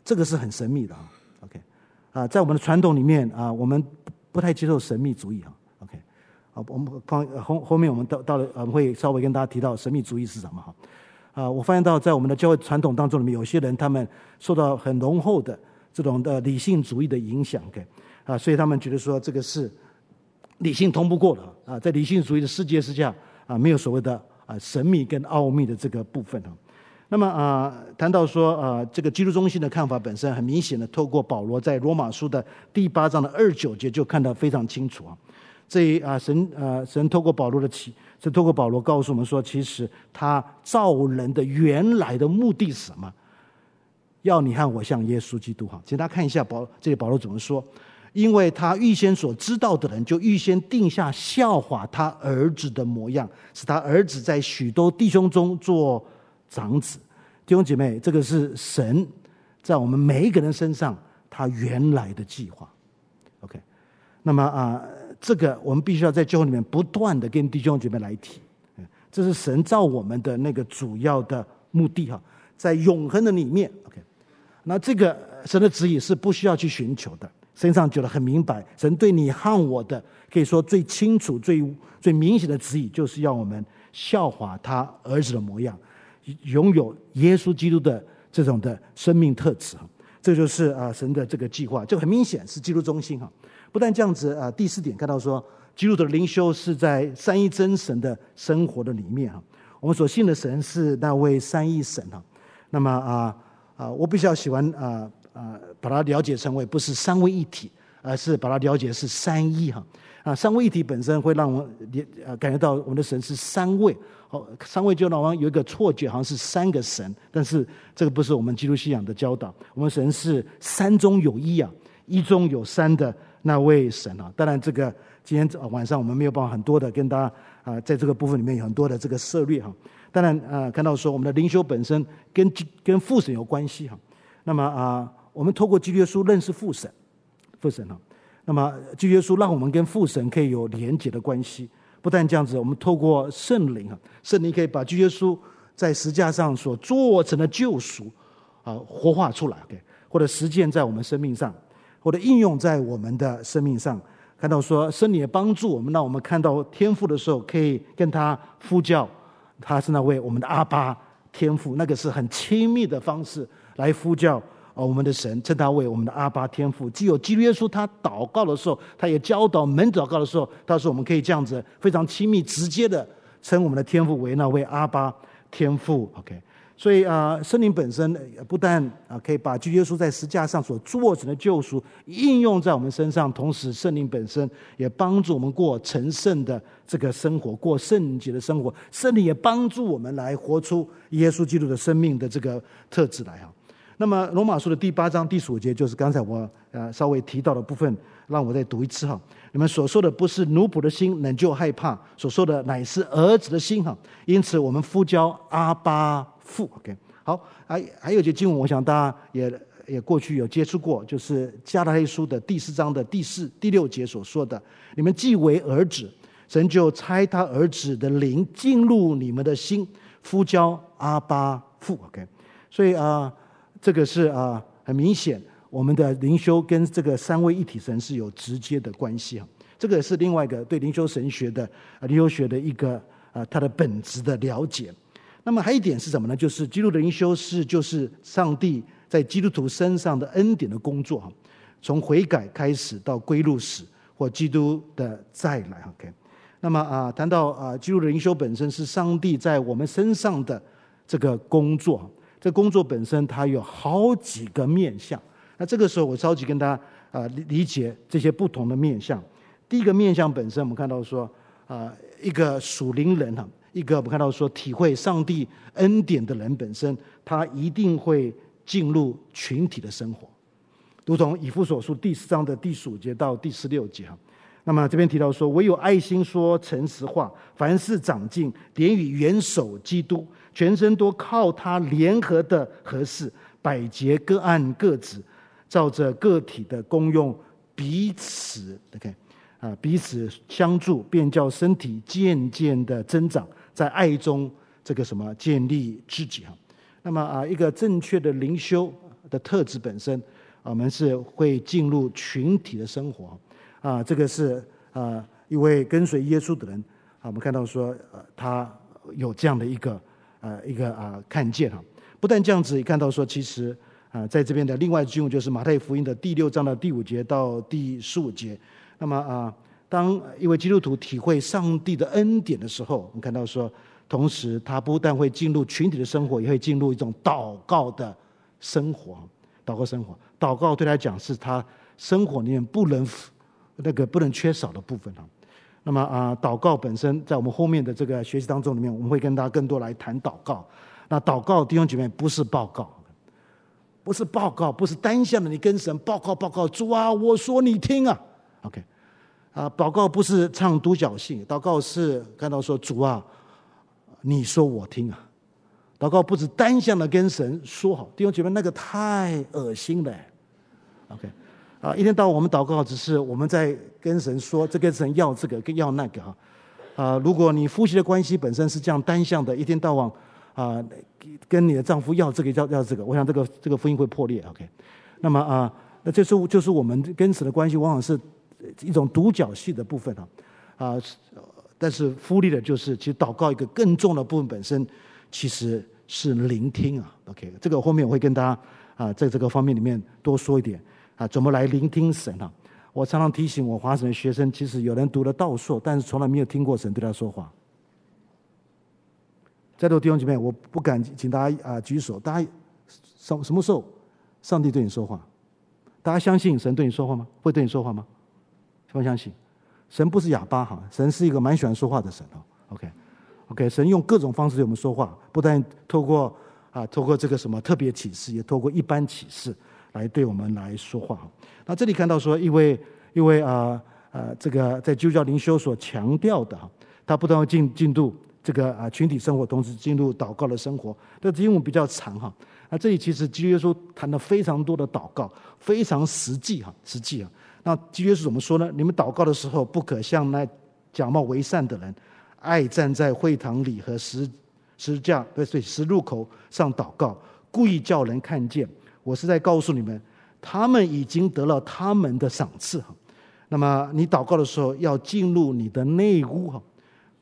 这个是很神秘的啊。OK，啊，在我们的传统里面啊，我们不太接受神秘主义哈。OK，啊，我们放后后面我们到到了，我们会稍微跟大家提到神秘主义是什么哈。啊，我发现到在我们的教会传统当中里面，有些人他们受到很浓厚的这种的理性主义的影响，OK，啊，所以他们觉得说这个是理性通不过的啊，在理性主义的世界之下啊，没有所谓的。啊，神秘跟奥秘的这个部分哈，那么啊，谈到说啊，这个基督中心的看法本身很明显的，透过保罗在罗马书的第八章的二九节就看得非常清楚啊。这啊，神啊，神透过保罗的启，是透过保罗告诉我们说，其实他造人的原来的目的是什么？要你和我像耶稣基督哈，请大家看一下保这里保罗怎么说。因为他预先所知道的人，就预先定下笑话他儿子的模样，使他儿子在许多弟兄中做长子。弟兄姐妹，这个是神在我们每一个人身上他原来的计划。OK，那么啊，这个我们必须要在教会里面不断的跟弟兄姐妹来提，这是神造我们的那个主要的目的哈，在永恒的里面。OK，那这个神的旨意是不需要去寻求的。身上觉得很明白，神对你和我的可以说最清楚、最最明显的旨意，就是要我们效法他儿子的模样，拥有耶稣基督的这种的生命特质。这就是啊神的这个计划，就很明显是基督中心哈。不但这样子啊，第四点看到说，基督的灵修是在三一真神的生活的里面哈。我们所信的神是那位三一神哈。那么啊啊，我比较喜欢啊。啊，把它了解成为不是三位一体，而是把它了解是三一哈。啊，三位一体本身会让我们呃感觉到我们的神是三位，哦，三位就让我们有一个错觉，好像是三个神，但是这个不是我们基督信仰的教导。我们神是三中有一啊，一中有三的那位神啊。当然，这个今天晚上我们没有办法很多的跟大家啊，在这个部分里面有很多的这个涉略哈。当然啊，看到说我们的灵修本身跟跟父神有关系哈。那么啊。我们透过基督耶稣认识父神，父神哈。那么基督耶稣让我们跟父神可以有连结的关系。不但这样子，我们透过圣灵哈，圣灵可以把基督耶稣在十架上所做成的救赎啊活化出来，OK，或者实践在我们生命上，或者应用在我们的生命上。看到说圣灵也帮助我们，让我们看到天赋的时候，可以跟他呼叫，他是那位我们的阿爸天赋，那个是很亲密的方式来呼叫。啊，我们的神称他为我们的阿巴天父。既有基督耶稣，他祷告的时候，他也教导门祷告的时候，他说我们可以这样子非常亲密、直接的称我们的天父为那位阿巴天父。OK，所以啊，圣灵本身不但啊可以把基督耶稣在十字架上所做成的救赎应用在我们身上，同时圣灵本身也帮助我们过成圣的这个生活，过圣洁的生活。圣灵也帮助我们来活出耶稣基督的生命的这个特质来哈。那么罗马书的第八章第十五节，就是刚才我呃稍微提到的部分，让我再读一次哈。你们所说的不是奴仆的心，仍旧害怕；所说的乃是儿子的心哈。因此，我们呼叫阿巴父。OK，好，还还有一节经文，我想大家也也过去有接触过，就是加拉太书的第四章的第四、第六节所说的：你们既为儿子，神就差他儿子的灵进入你们的心。呼叫阿巴父。OK，所以啊，这个是啊很明显，我们的灵修跟这个三位一体神是有直接的关系啊。这个是另外一个对灵修神学的啊灵修学的一个啊它的本质的了解。那么还有一点是什么呢？就是基督的灵修是就是上帝在基督徒身上的恩典的工作哈，从悔改开始到归入死或基督的再来。OK，那么啊，谈到啊，基督的灵修本身是上帝在我们身上的这个工作，这工作本身它有好几个面向。那这个时候我着急跟大家啊理解这些不同的面向。第一个面向本身，我们看到说啊，一个属灵人哈。一个我们看到说，体会上帝恩典的人本身，他一定会进入群体的生活，如同以弗所书第四章的第十五节到第十六节哈。那么这边提到说，唯有爱心说诚实话，凡事长进，连与元首基督，全身都靠他联合的合适，百节各按各职，照着个体的功用彼此 OK 啊，彼此相助，便叫身体渐渐的增长。在爱中，这个什么建立自己哈？那么啊，一个正确的灵修的特质本身，我们是会进入群体的生活啊。这个是啊，一位跟随耶稣的人啊，我们看到说，呃，他有这样的一个呃一个啊看见哈。不但这样子，也看到说，其实啊，在这边的另外经文就是马太福音的第六章的第五节到第十五节。那么啊。当一位基督徒体会上帝的恩典的时候，我们看到说，同时他不但会进入群体的生活，也会进入一种祷告的生活。祷告生活，祷告对他讲是他生活里面不能那个不能缺少的部分哈。那么啊，祷告本身在我们后面的这个学习当中里面，我们会跟大家更多来谈祷告。那祷告弟兄姐妹不是报告，不是报告，不是单向的，你跟神报告报告，主啊，我说你听啊，OK。啊，祷告不是唱独角戏，祷告是看到说主啊，你说我听啊。祷告不是单向的跟神说好，弟兄姐妹，那个太恶心了。OK，啊，一天到晚我们祷告只是我们在跟神说，这个神要这个，跟要那个哈。啊，如果你夫妻的关系本身是这样单向的，一天到晚啊，跟你的丈夫要这个要要这个，我想这个这个婚姻会破裂。OK，那么啊，那这是就是我们跟神的关系往往是。一种独角戏的部分啊，啊，但是忽略的就是，其实祷告一个更重的部分本身，其实是聆听啊。OK，这个后面我会跟大家啊，在这个方面里面多说一点啊，怎么来聆听神啊？我常常提醒我华神的学生，其实有人读了道硕，但是从来没有听过神对他说话。在座弟兄姐妹，我不敢请大家啊举手，大家什什么时候上帝对你说话？大家相信神对你说话吗？会对你说话吗？相不相信，神不是哑巴哈，神是一个蛮喜欢说话的神哦。OK，OK，神用各种方式对我们说话，不但透过啊，透过这个什么特别启示，也透过一般启示来对我们来说话哈。那这里看到说，因为因为啊啊，这个在基督教灵修所强调的哈，他不断要进进入这个啊群体生活，同时进入祷告的生活。这英文比较长哈，那这里其实基督耶稣谈了非常多的祷告，非常实际哈，实际啊。那基督耶稣怎么说呢？你们祷告的时候，不可像那假冒为善的人，爱站在会堂里和十十架对对十路口上祷告，故意叫人看见。我是在告诉你们，他们已经得了他们的赏赐哈。那么你祷告的时候，要进入你的内屋哈，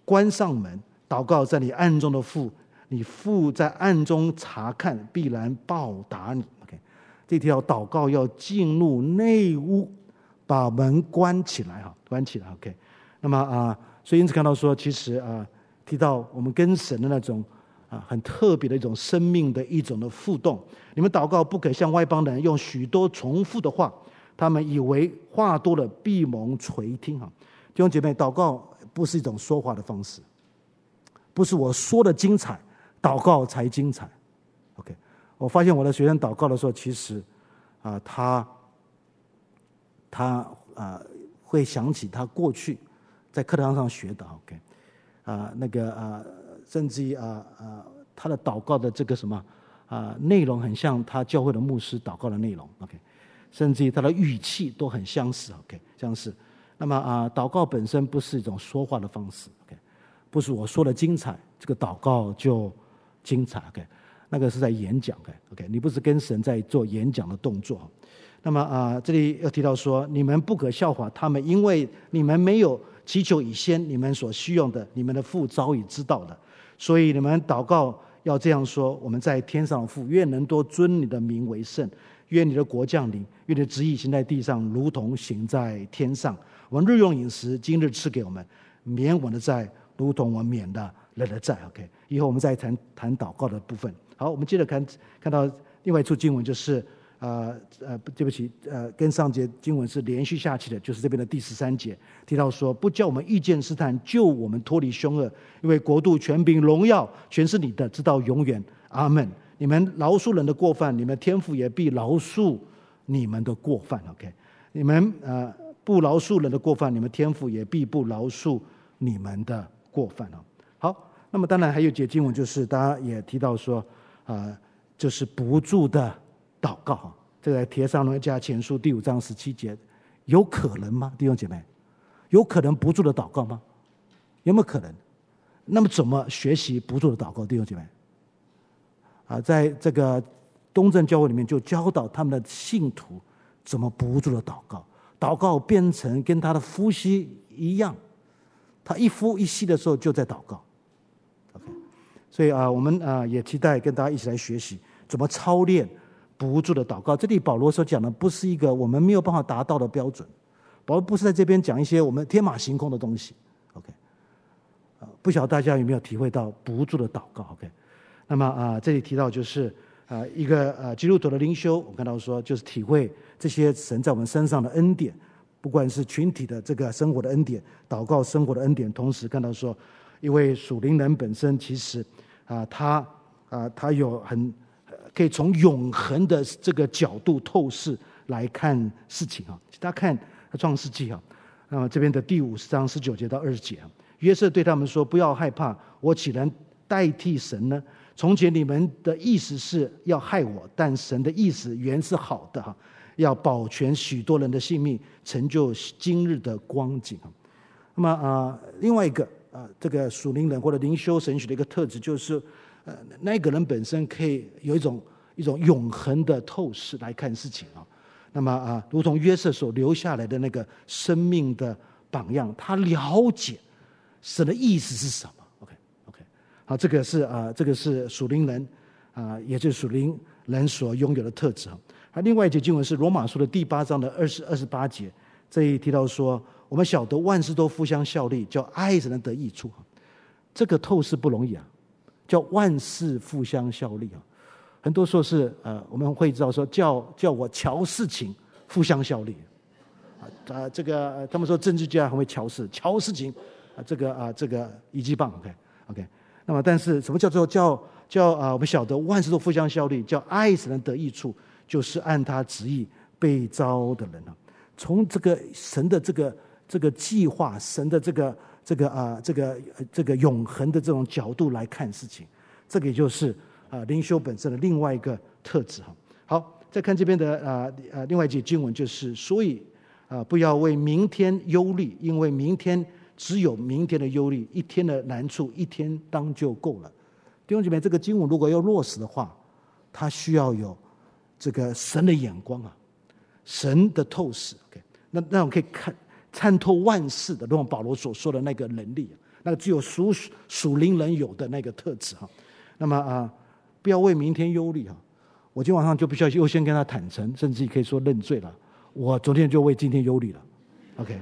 关上门，祷告在你暗中的父，你父在暗中察看，必然报答你。OK，这条祷告要进入内屋。把门关起来哈，关起来 OK。那么啊，所以因此看到说，其实啊，提到我们跟神的那种啊，很特别的一种生命的一种的互动。你们祷告不可像外邦人用许多重复的话，他们以为话多了必蒙垂听哈。弟兄姐妹，祷告不是一种说话的方式，不是我说的精彩，祷告才精彩。OK，我发现我的学生祷告的时候，其实啊，他。他啊、会想起他过去在课堂上学的，OK，啊、那个啊、甚至于啊啊、他的祷告的这个什么啊、内容很像他教会的牧师祷告的内容，OK，甚至于他的语气都很相似，OK，相似。那么啊、祷告本身不是一种说话的方式，OK，不是我说的精彩，这个祷告就精彩，OK，那个是在演讲，OK，OK，你不是跟神在做演讲的动作。那么啊，这里又提到说，你们不可效法他们，因为你们没有祈求以先你们所需用的，你们的父早已知道了，所以你们祷告要这样说：我们在天上的父，愿能多尊你的名为圣。愿你的国降临，愿你的旨意行在地上，如同行在天上。我们日用饮食，今日赐给我们，免我们的债，如同我们免了人的债。OK，以后我们再谈谈祷告的部分。好，我们接着看，看到另外一处经文，就是呃呃，对不起，呃，跟上节经文是连续下去的，就是这边的第十三节提到说，不叫我们遇见试探，救我们脱离凶恶，因为国度、权柄、荣耀，全是你的，直到永远。阿门。你们饶恕人的过犯，你们天父也必饶恕你们的过犯。OK，你们呃不饶恕人的过犯，你们天父也必不饶恕你们的过犯哦。好，那么当然还有节经文，就是大家也提到说啊、呃，就是不住的祷告哈。这个在帖上罗尼迦前书第五章十七节，有可能吗？弟兄姐妹，有可能不住的祷告吗？有没有可能？那么怎么学习不住的祷告？弟兄姐妹？啊，在这个东正教会里面，就教导他们的信徒怎么不住的祷告，祷告变成跟他的呼吸一样，他一呼一吸的时候就在祷告。OK，所以啊，我们啊也期待跟大家一起来学习怎么操练不住的祷告。这里保罗所讲的不是一个我们没有办法达到的标准，保罗不是在这边讲一些我们天马行空的东西。OK，啊，不晓得大家有没有体会到不住的祷告？OK。那么啊，这里提到就是啊，一个呃基督徒的灵修，我看到说就是体会这些神在我们身上的恩典，不管是群体的这个生活的恩典、祷告生活的恩典，同时看到说，因为属灵人本身其实啊，他啊他有很可以从永恒的这个角度透视来看事情啊。大家看创世纪啊，那么这边的第五十章十九节到二十节啊，约瑟对他们说：“不要害怕，我岂能代替神呢？”从前你们的意思是要害我，但神的意思原是好的哈，要保全许多人的性命，成就今日的光景。那么啊，另外一个啊，这个属灵人或者灵修神学的一个特质，就是呃，那个人本身可以有一种一种永恒的透视来看事情啊。那么啊，如同约瑟所留下来的那个生命的榜样，他了解神的意思是什么。OK OK，好，这个是啊，这个是属灵人啊，也就是属灵人所拥有的特质啊。另外一节经文是罗马书的第八章的二十二十八节，这里提到说，我们晓得万事都互相效力，叫爱人得益处。这个透视不容易啊，叫万事互相效力啊。很多说是呃，我们会知道说，叫叫我瞧事情互相效力啊啊。这个他们说政治家很会瞧事，瞧事情啊，这个啊，这个一级棒，OK OK。那么，但是什么叫做叫叫啊？我们晓得万事都互相效力，叫爱神得益处，就是按他旨意被招的人啊。从这个神的这个这个计划，神的这个这个啊这个这个永恒的这种角度来看事情，这个也就是啊灵修本身的另外一个特质哈。好，再看这边的啊啊另外一节经文，就是所以啊不要为明天忧虑，因为明天。只有明天的忧虑，一天的难处，一天当就够了。弟兄姐妹，这个经文如果要落实的话，它需要有这个神的眼光啊，神的透视。OK，那那种可以看参透万事的，如同保罗所说的那个能力，那个只有属属灵人有的那个特质哈。那么啊，不要为明天忧虑哈。我今天晚上就必须要优先跟他坦诚，甚至可以说认罪了。我昨天就为今天忧虑了。OK。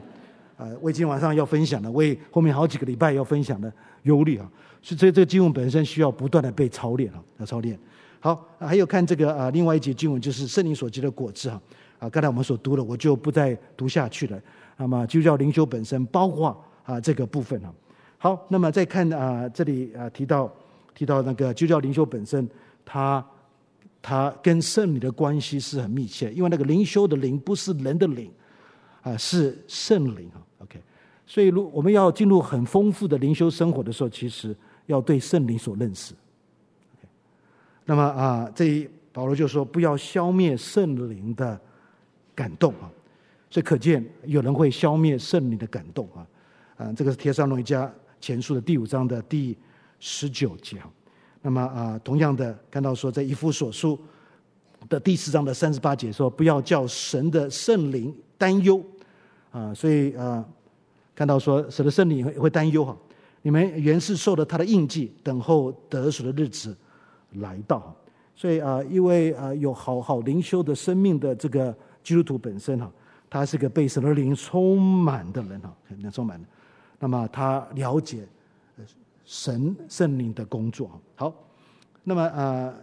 呃，为今天晚上要分享的，为后面好几个礼拜要分享的忧虑啊，所以这这个经文本身需要不断的被操练啊，要操练。好，还有看这个啊，另外一节经文就是圣灵所结的果子哈啊，刚才我们所读的，我就不再读下去了。那么就叫灵修本身，包括啊这个部分啊。好，那么再看啊这里啊提到提到那个就叫灵修本身，它它跟圣灵的关系是很密切，因为那个灵修的灵不是人的灵啊，是圣灵啊。OK，所以如我们要进入很丰富的灵修生活的时候，其实要对圣灵所认识。那么啊，这保罗就说不要消灭圣灵的感动啊，所以可见有人会消灭圣灵的感动啊。啊，这个是帖撒罗尼迦前书的第五章的第十九节哈。那么啊，同样的看到说，在以弗所书的第四章的三十八节说，不要叫神的圣灵担忧啊，所以啊，看到说，神的圣灵也会担忧哈。你们原是受了他的印记，等候得赎的日子来到。所以啊，因为啊有好好灵修的生命的这个基督徒本身哈，他是个被神的灵充满的人哈，肯定充满的。那么他了解神圣灵的工作哈。好，那么呃，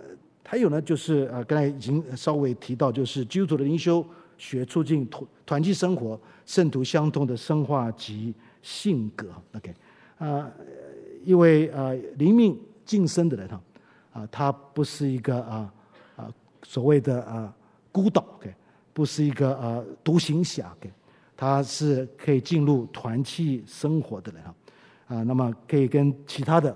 还有呢，就是呃，刚才已经稍微提到，就是基督徒的灵修学促进团团契生活，圣徒相通的生化及性格。OK。啊，因为啊，灵命晋升的人哈，啊，他不是一个啊啊所谓的啊孤岛，OK，不是一个呃独行侠，OK，他是可以进入团契生活的人哈，啊，那么可以跟其他的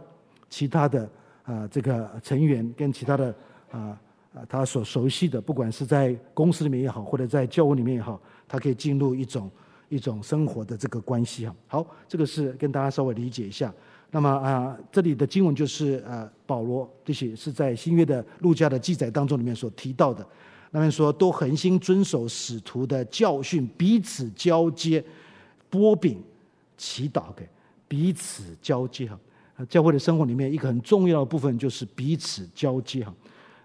其他的啊这个成员跟其他的啊啊他所熟悉的，不管是在公司里面也好，或者在教会里面也好，他可以进入一种。一种生活的这个关系哈，好，这个是跟大家稍微理解一下。那么啊，这里的经文就是呃，保罗这些是在新约的路加的记载当中里面所提到的。那边说都恒心遵守使徒的教训，彼此交接，波饼，祈祷，给彼此交接哈。教会的生活里面一个很重要的部分就是彼此交接哈。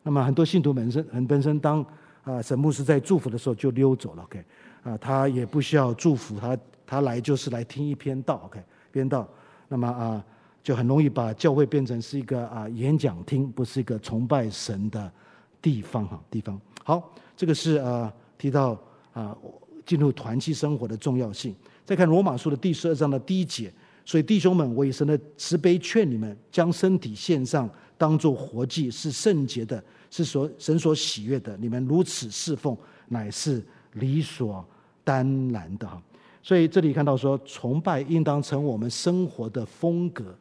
那么很多信徒本身很本身当啊神牧师在祝福的时候就溜走了，OK。啊，他也不需要祝福，他他来就是来听一篇道，OK，篇道，那么啊，就很容易把教会变成是一个啊演讲厅，不是一个崇拜神的地方哈地方。好，这个是呃提到啊进入团契生活的重要性。再看罗马书的第十二章的第一节，所以弟兄们，我以神的慈悲劝你们，将身体献上，当做活祭，是圣洁的，是所神所喜悦的。你们如此侍奉，乃是理所。当然的哈，所以这里看到说，崇拜应当成我们生活的风格，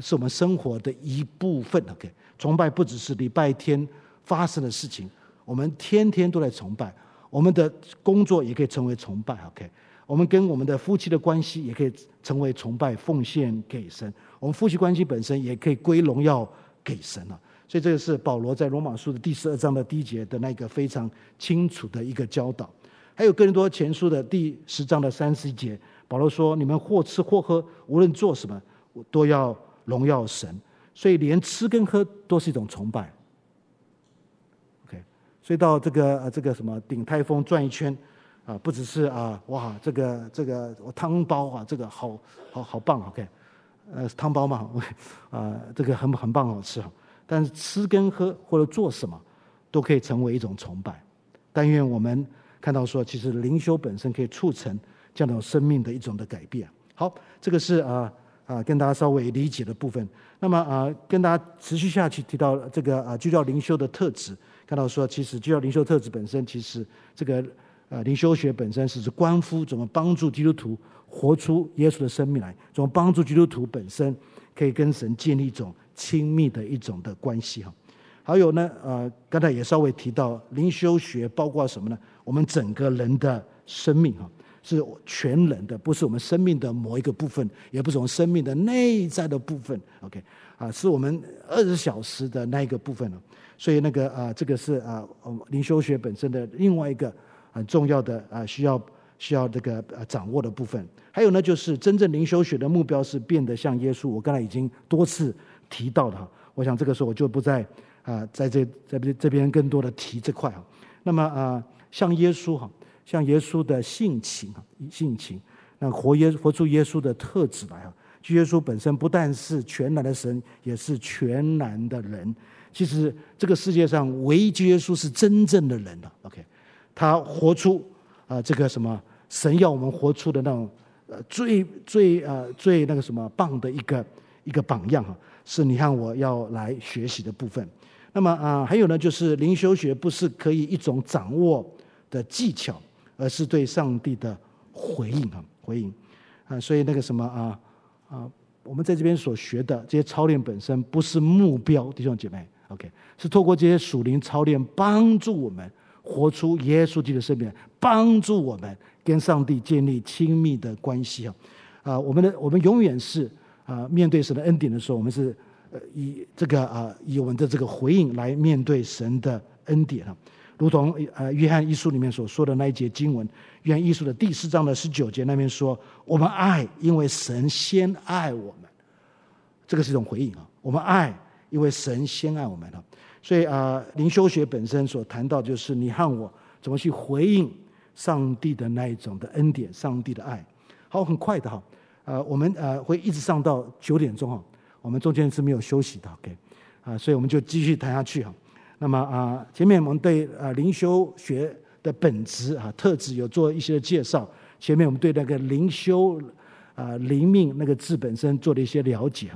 是我们生活的一部分。OK，崇拜不只是礼拜天发生的事情，我们天天都在崇拜，我们的工作也可以成为崇拜。OK，我们跟我们的夫妻的关系也可以成为崇拜，奉献给神。我们夫妻关系本身也可以归荣耀给神了。所以这个是保罗在罗马书的第十二章的第一节的那个非常清楚的一个教导。还有哥林多前书的第十章的三十一节，保罗说：“你们或吃或喝，无论做什么，都要荣耀神。所以连吃跟喝都是一种崇拜。所以到这个呃这个什么鼎泰丰转一圈啊，不只是啊哇这个这个汤包啊，这个好好好棒。OK，呃汤包嘛，啊这个很很棒好吃。但是吃跟喝或者做什么，都可以成为一种崇拜。但愿我们。看到说，其实灵修本身可以促成这样的生命的一种的改变。好，这个是啊啊跟大家稍微理解的部分。那么啊，跟大家持续下去提到这个啊，基督教灵修的特质。看到说，其实就要灵修特质本身，其实这个呃灵修学本身是指关乎怎么帮助基督徒活出耶稣的生命来，怎么帮助基督徒本身可以跟神建立一种亲密的一种的关系哈。还有呢，呃，刚才也稍微提到灵修学包括什么呢？我们整个人的生命哈，是全人的，不是我们生命的某一个部分，也不是我们生命的内在的部分。OK，啊，是我们二十小时的那一个部分了。所以那个啊，这个是啊，灵修学本身的另外一个很重要的啊，需要需要这个掌握的部分。还有呢，就是真正灵修学的目标是变得像耶稣。我刚才已经多次提到了哈，我想这个时候我就不再啊，在这在这这边更多的提这块哈。那么啊。像耶稣哈，像耶稣的性情啊，性情，那活耶活出耶稣的特质来啊。耶稣本身不但是全然的神，也是全然的人。其实这个世界上唯一耶稣是真正的人了。OK，他活出啊这个什么神要我们活出的那种呃最最呃最那个什么棒的一个一个榜样哈，是你看我要来学习的部分。那么啊还有呢，就是灵修学不是可以一种掌握。的技巧，而是对上帝的回应啊，回应。啊，所以那个什么啊啊，我们在这边所学的这些操练本身不是目标，弟兄姐妹，OK，是透过这些属灵操练，帮助我们活出耶稣基督的生命，帮助我们跟上帝建立亲密的关系。啊啊，我们的我们永远是啊面对神的恩典的时候，我们是呃以这个啊以我们的这个回应来面对神的恩典。啊，如同呃约翰一书里面所说的那一节经文，约翰一书的第四章的十九节那边说，我们爱，因为神先爱我们，这个是一种回应啊，我们爱，因为神先爱我们了。所以啊，灵修学本身所谈到就是你和我怎么去回应上帝的那一种的恩典，上帝的爱。好，很快的哈，呃，我们呃会一直上到九点钟哈，我们中间是没有休息的，OK，啊，所以我们就继续谈下去哈。那么啊，前面我们对啊灵修学的本质啊特质有做一些介绍，前面我们对那个灵修啊灵命那个字本身做了一些了解。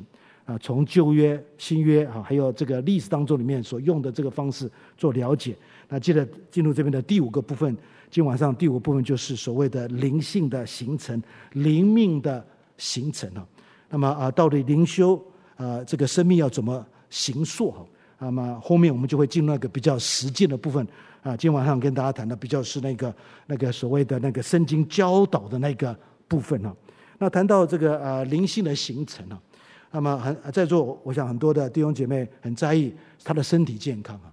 啊，从旧约、新约啊，还有这个历史当中里面所用的这个方式做了解。那接着进入这边的第五个部分，今晚上第五部分就是所谓的灵性的形成、灵命的形成啊。那么啊，到底灵修啊，这个生命要怎么形塑哈？那么后面我们就会进入那个比较实践的部分啊。今晚上跟大家谈的比较是那个那个所谓的那个圣经教导的那个部分啊。那谈到这个啊灵性的形成啊。那么很在座，我想很多的弟兄姐妹很在意他的身体健康啊，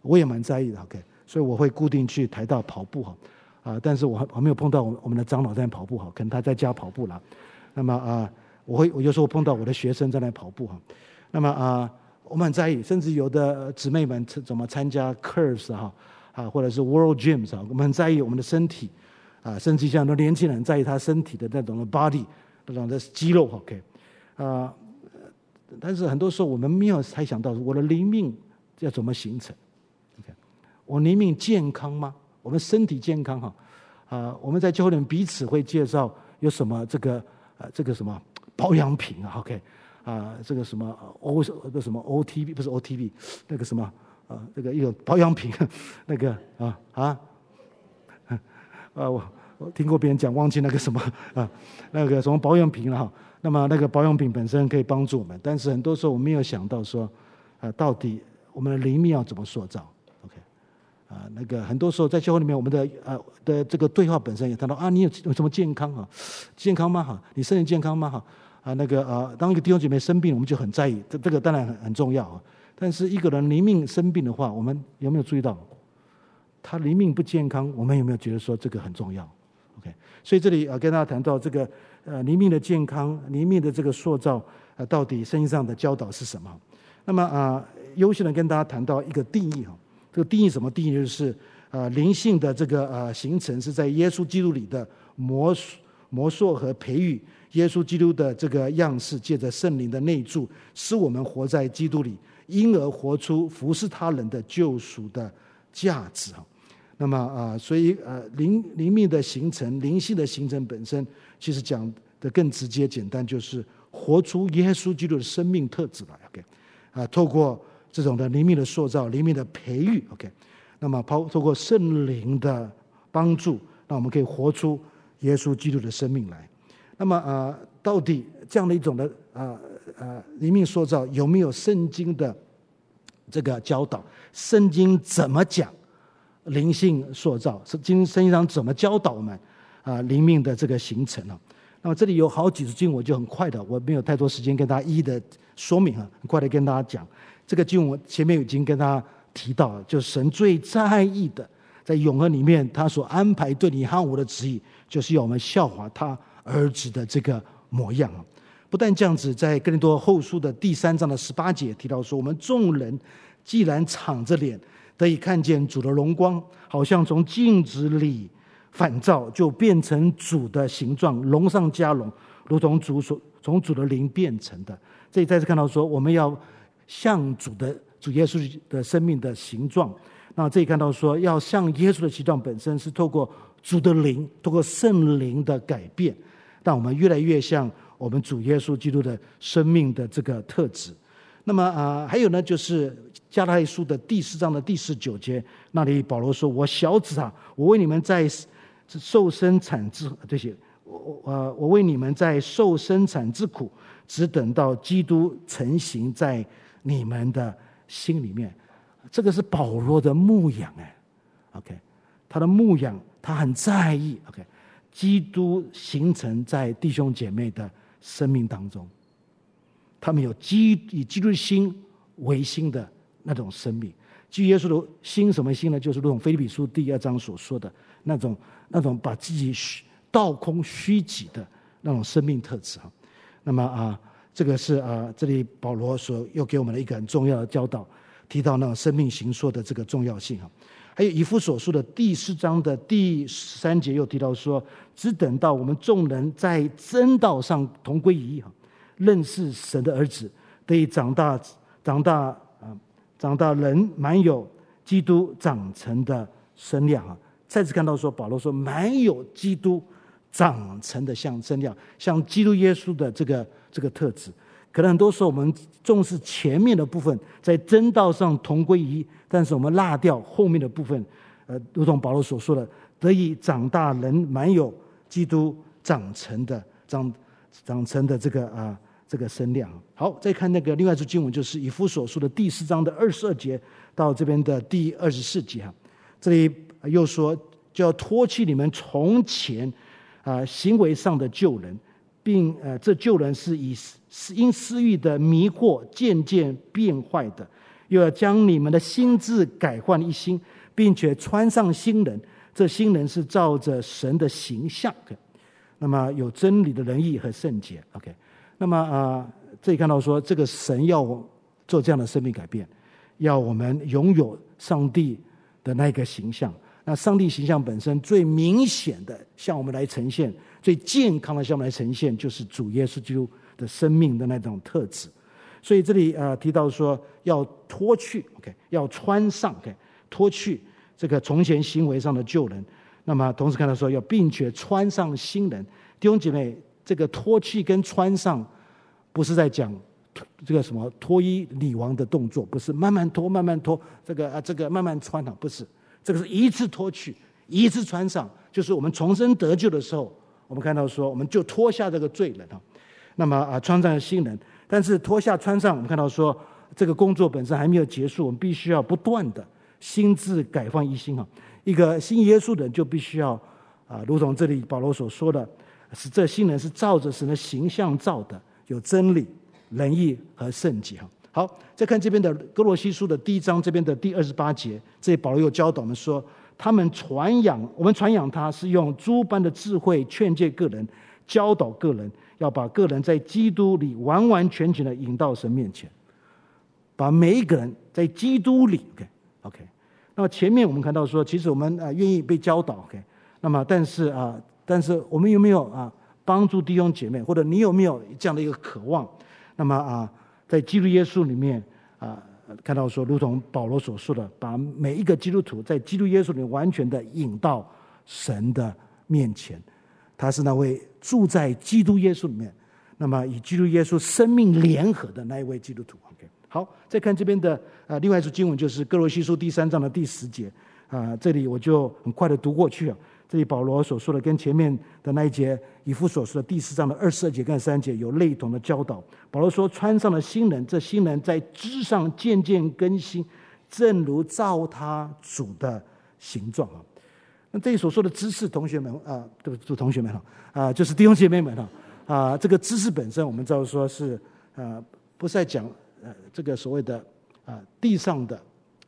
我也蛮在意的。OK，所以我会固定去台大跑步哈啊，但是我还还没有碰到我我们的长老在跑步哈，可能他在家跑步了。那么啊，我会我有时候碰到我的学生在那跑步哈。那么啊，我们很在意，甚至有的姊妹们怎么参加 Curves 哈啊，或者是 World Gyms 啊，我们很在意我们的身体啊，甚至像很多年轻人在意他身体的那种的 body 那种的肌肉 OK 啊。但是很多时候我们没有猜想到我的灵命要怎么形成？OK，我灵命健康吗？我们身体健康哈？啊，我们在教会里彼此会介绍有什么这个呃这个什么保养品啊？OK，啊这个什么 O 个什么 OTB 不是 OTB 那个什么啊那个一个保养品 那个啊啊啊我我听过别人讲忘记那个什么啊那个什么保养品了哈。那么那个保养品本身可以帮助我们，但是很多时候我没有想到说，啊，到底我们的灵命要怎么塑造？OK，啊，那个很多时候在教会里面，我们的呃的这个对话本身也谈到啊，你有有什么健康啊？健康吗？哈，你身体健康吗？哈，啊，那个啊，当一个弟兄姐妹生病，我们就很在意，这这个当然很很重要啊。但是一个人灵命生病的话，我们有没有注意到他灵命不健康？我们有没有觉得说这个很重要？OK，所以这里啊，跟大家谈到这个。呃，灵命的健康，灵命的这个塑造，呃，到底圣经上的教导是什么？那么啊，优先的跟大家谈到一个定义哈，这个定义什么定义？就是啊，灵性的这个呃形成是在耶稣基督里的磨磨塑和培育，耶稣基督的这个样式，借着圣灵的内住，使我们活在基督里，因而活出服侍他人的救赎的价值哈。那么啊，所以呃，灵灵命的形成，灵性的形成本身。其实讲的更直接简单，就是活出耶稣基督的生命特质来。OK，啊，透过这种的灵命的塑造、灵命的培育，OK，那么包透过圣灵的帮助，那我们可以活出耶稣基督的生命来。那么啊，到底这样的一种的啊啊灵命塑造有没有圣经的这个教导？圣经怎么讲灵性塑造？圣经圣经上怎么教导我们？啊，灵命的这个形成啊，那么这里有好几处经文，我就很快的，我没有太多时间跟大家一一的说明啊，很快的跟大家讲。这个经文前面已经跟大家提到了，就神最在意的，在永恒里面，他所安排对你和我的旨意，就是要我们效法他儿子的这个模样啊。不但这样子，在哥林多后书的第三章的十八节提到说，我们众人既然敞着脸得以看见主的荣光，好像从镜子里。反照就变成主的形状，荣上加荣，如同主所从主的灵变成的。这里再次看到说，我们要像主的主耶稣的生命的形状。那这里看到说，要像耶稣的形状本身是透过主的灵，透过圣灵的改变，但我们越来越像我们主耶稣基督的生命的这个特质。那么啊，还有呢，就是加太书的第四章的第十九节，那里保罗说：“我小子啊，我为你们在。”受生产之这些，我我我为你们在受生产之苦，只等到基督成形在你们的心里面。这个是保罗的牧养哎，OK，他的牧养他很在意 OK，基督形成在弟兄姐妹的生命当中，他们有基以基督心为心的那种生命。基耶稣的心什么心呢？就是如同腓立比书第二章所说的那种那种把自己倒空虚己的那种生命特质哈。那么啊，这个是啊，这里保罗所又给我们的一个很重要的教导，提到那种生命形说的这个重要性哈。还有以弗所书的第四章的第十三节又提到说，只等到我们众人在真道上同归于一哈，认识神的儿子，得以长大，长大啊，长大人满有基督长成的身量啊。再次看到说，保罗说满有基督长成的像身量，像基督耶稣的这个这个特质。可能很多时候我们重视前面的部分，在真道上同归于一，但是我们落掉后面的部分。呃，如同保罗所说的，得以长大人满有基督长成的长长成的这个啊这个身量。好，再看那个另外一处经文，就是以弗所书的第四章的二十二节到这边的第二十四节哈，这里又说就要脱去你们从前啊行为上的旧人。并呃，这旧人是以私因私欲的迷惑渐渐变坏的，又要将你们的心智改换一新，并且穿上新人。这新人是照着神的形象，那么有真理的仁义和圣洁。OK，那么啊，这里看到说，这个神要做这样的生命改变，要我们拥有上帝的那个形象。那上帝形象本身最明显的向我们来呈现，最健康的向我们来呈现，就是主耶稣基督的生命的那种特质。所以这里呃提到说要脱去，OK，要穿上，OK，脱去这个从前行为上的旧人。那么同时看到说要并且穿上新人。弟兄姐妹，这个脱去跟穿上，不是在讲这个什么脱衣女王的动作，不是慢慢脱慢慢脱，这个啊这个慢慢穿啊，不是。这个是一次脱去，一次穿上，就是我们重生得救的时候，我们看到说，我们就脱下这个罪人啊，那么啊，穿上新人。但是脱下穿上，我们看到说，这个工作本身还没有结束，我们必须要不断的心智改换一新啊。一个信耶稣的人就必须要啊，如同这里保罗所说的，是这新人是照着神的形象造的，有真理、仁义和圣洁哈。好，再看这边的格罗西书的第一章这边的第二十八节，这里保罗又教导我们说，他们传扬我们传扬他是用诸般的智慧劝诫个人，教导个人，要把个人在基督里完完全全的引到神面前，把每一个人在基督里，OK OK。那么前面我们看到说，其实我们啊愿意被教导，OK。那么但是啊，但是我们有没有啊帮助弟兄姐妹，或者你有没有这样的一个渴望？那么啊。在基督耶稣里面啊，看到说，如同保罗所说的，把每一个基督徒在基督耶稣里面完全的引到神的面前。他是那位住在基督耶稣里面，那么与基督耶稣生命联合的那一位基督徒。OK，好，再看这边的啊，另外一处经文就是歌罗西书第三章的第十节啊，这里我就很快的读过去啊。这里保罗所说的跟前面的那一节以弗所说的第四章的二十二节跟三节有类同的教导。保罗说：“穿上了新人，这新人在知上渐渐更新，正如照他主的形状啊。”那这里所说的知识，同学们啊，对不，同学们哈啊，就是弟兄姐妹们哈啊，这个知识本身，我们知道说是啊，不是在讲呃这个所谓的啊地上的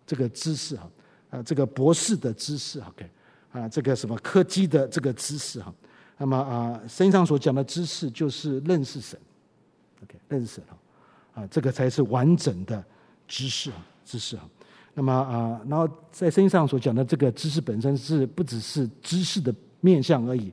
这个知识哈啊，这个博士的知识，OK。啊，这个什么科技的这个知识哈，那么啊，圣经上所讲的知识就是认识神，OK，认识神哈，啊，这个才是完整的知识哈，知识哈。那么啊，然后在圣经上所讲的这个知识本身是不只是知识的面向而已，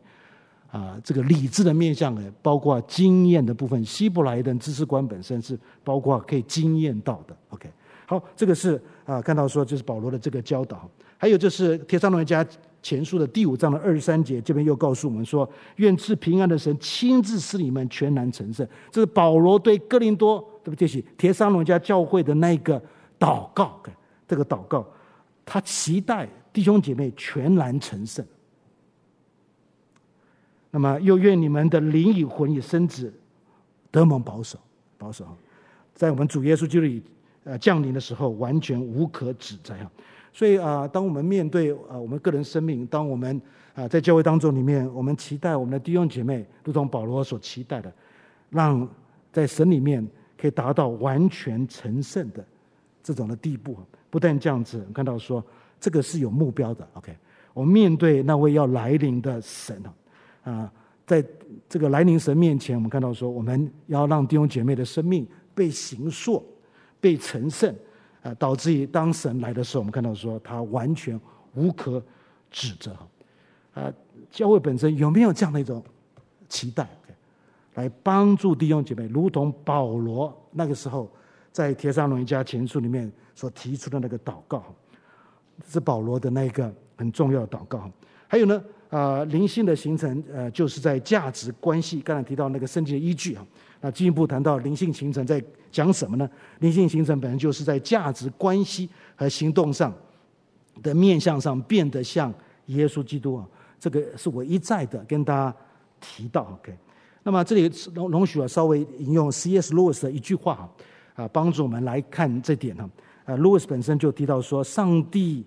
啊，这个理智的面向呢，包括经验的部分。希伯来的知识观本身是包括可以经验到的，OK。好，这个是啊，看到说就是保罗的这个教导，还有就是帖撒罗尼迦前书的第五章的二十三节，这边又告诉我们说，愿赐平安的神亲自使你们全然成圣。这是保罗对哥林多对不对？帖撒罗尼迦教会的那个祷告，这个祷告，他期待弟兄姐妹全然成圣。那么又愿你们的灵与魂与身子得蒙保守，保守，在我们主耶稣基督里呃降临的时候，完全无可指摘啊。所以啊，当我们面对啊我们个人生命，当我们啊在教会当中里面，我们期待我们的弟兄姐妹，如同保罗所期待的，让在神里面可以达到完全成圣的这种的地步。不但这样子，我看到说这个是有目标的。OK，我们面对那位要来临的神啊，啊，在这个来临神面前，我们看到说我们要让弟兄姐妹的生命被形塑、被成圣啊，导致于当神来的时候，我们看到说他完全无可指责。啊，教会本身有没有这样的一种期待来帮助弟兄姐妹，如同保罗那个时候在帖撒罗尼迦前书里面所提出的那个祷告，是保罗的那个很重要的祷告。还有呢，啊，灵性的形成，呃，就是在价值关系。刚才提到那个圣经的依据啊，那进一步谈到灵性形成在讲什么呢？灵性形成本身就是在价值关系和行动上的面向上变得像耶稣基督啊。这个是我一再的跟大家提到，OK。那么这里容容许我稍微引用 C.S. Lewis 的一句话啊，啊帮助我们来看这点哈。啊，Lewis 本身就提到说，上帝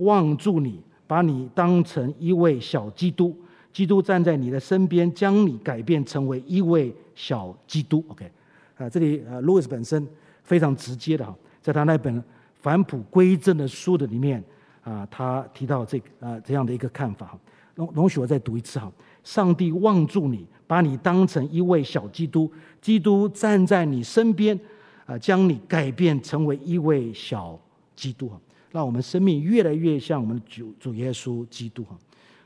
望住你，把你当成一位小基督，基督站在你的身边，将你改变成为一位小基督，OK。啊，这里啊，Lewis 本身非常直接的哈，在他那本返璞归真的书的里面。啊，他提到这个啊这样的一个看法，容容许我再读一次哈。上帝望住你，把你当成一位小基督，基督站在你身边，啊，将你改变成为一位小基督哈，让我们生命越来越像我们主主耶稣基督哈。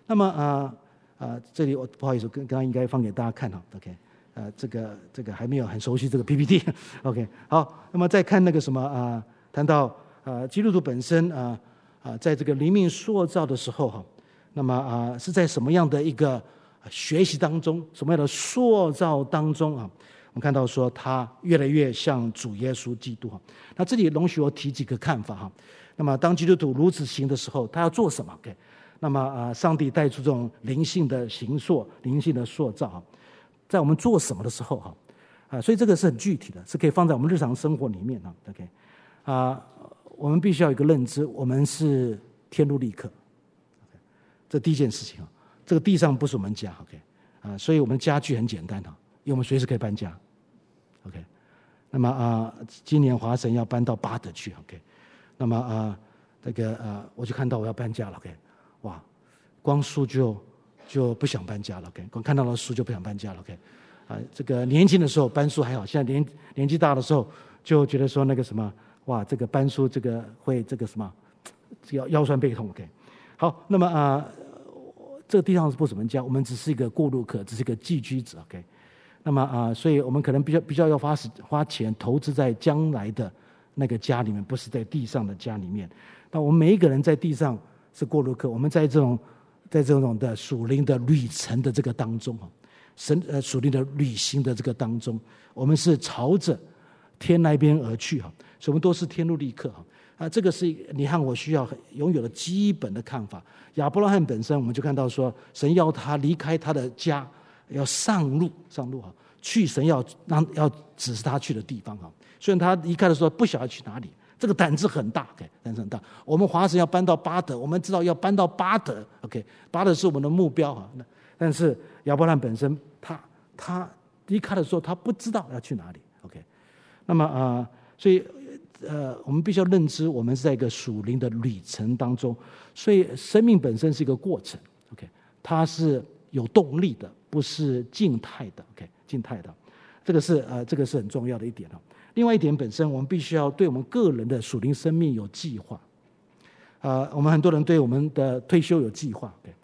那么啊啊，这里我不好意思，刚刚应该放给大家看哈，OK，呃，这个这个还没有很熟悉这个 PPT，OK，好，那么再看那个什么啊，谈到啊基督徒本身啊。啊，在这个灵命塑造的时候哈，那么啊，是在什么样的一个学习当中，什么样的塑造当中啊？我们看到说他越来越像主耶稣基督哈。那这里容许我提几个看法哈。那么当基督徒如此行的时候，他要做什么？OK？那么啊，上帝带出这种灵性的形塑、灵性的塑造，在我们做什么的时候哈？啊，所以这个是很具体的，是可以放在我们日常生活里面的。OK？啊。我们必须要有一个认知，我们是天路历客。这第一件事情啊，这个地上不是我们家，OK 啊，所以我们家具很简单哈，因为我们随时可以搬家，OK。那么啊，今年华神要搬到巴德去，OK。那么啊，这个啊，我就看到我要搬家了，OK。哇，光速就就不想搬家了，OK。光看到了书就不想搬家了，OK。啊，这个年轻的时候搬书还好，现在年年纪大的时候就觉得说那个什么。哇，这个搬书这个会这个什么，腰腰酸背痛。OK，好，那么啊，这个地上是不怎么家，我们只是一个过路客，只是一个寄居者。OK，那么啊，所以我们可能比较比较要花时花钱投资在将来的那个家里面，不是在地上的家里面。那我们每一个人在地上是过路客，我们在这种在这种的属灵的旅程的这个当中啊，神呃属灵的旅行的这个当中，我们是朝着天那边而去哈。所以我们都是天路历客哈啊，这个是你看我需要拥有的基本的看法。亚伯拉罕本身，我们就看到说，神要他离开他的家，要上路上路哈，去神要让要指示他去的地方哈。虽然他离开的时候不晓得去哪里，这个胆子很大，OK，胆子很大。我们华神要搬到巴德，我们知道要搬到巴德，OK，巴德是我们的目标哈。但是亚伯拉罕本身，他他离开的时候，他不知道要去哪里，OK。那么啊，所以。呃，我们必须要认知，我们是在一个属灵的旅程当中，所以生命本身是一个过程，OK，它是有动力的，不是静态的，OK，静态的，这个是呃，这个是很重要的一点哦。另外一点，本身我们必须要对我们个人的属灵生命有计划，啊、我们很多人对我们的退休有计划，OK，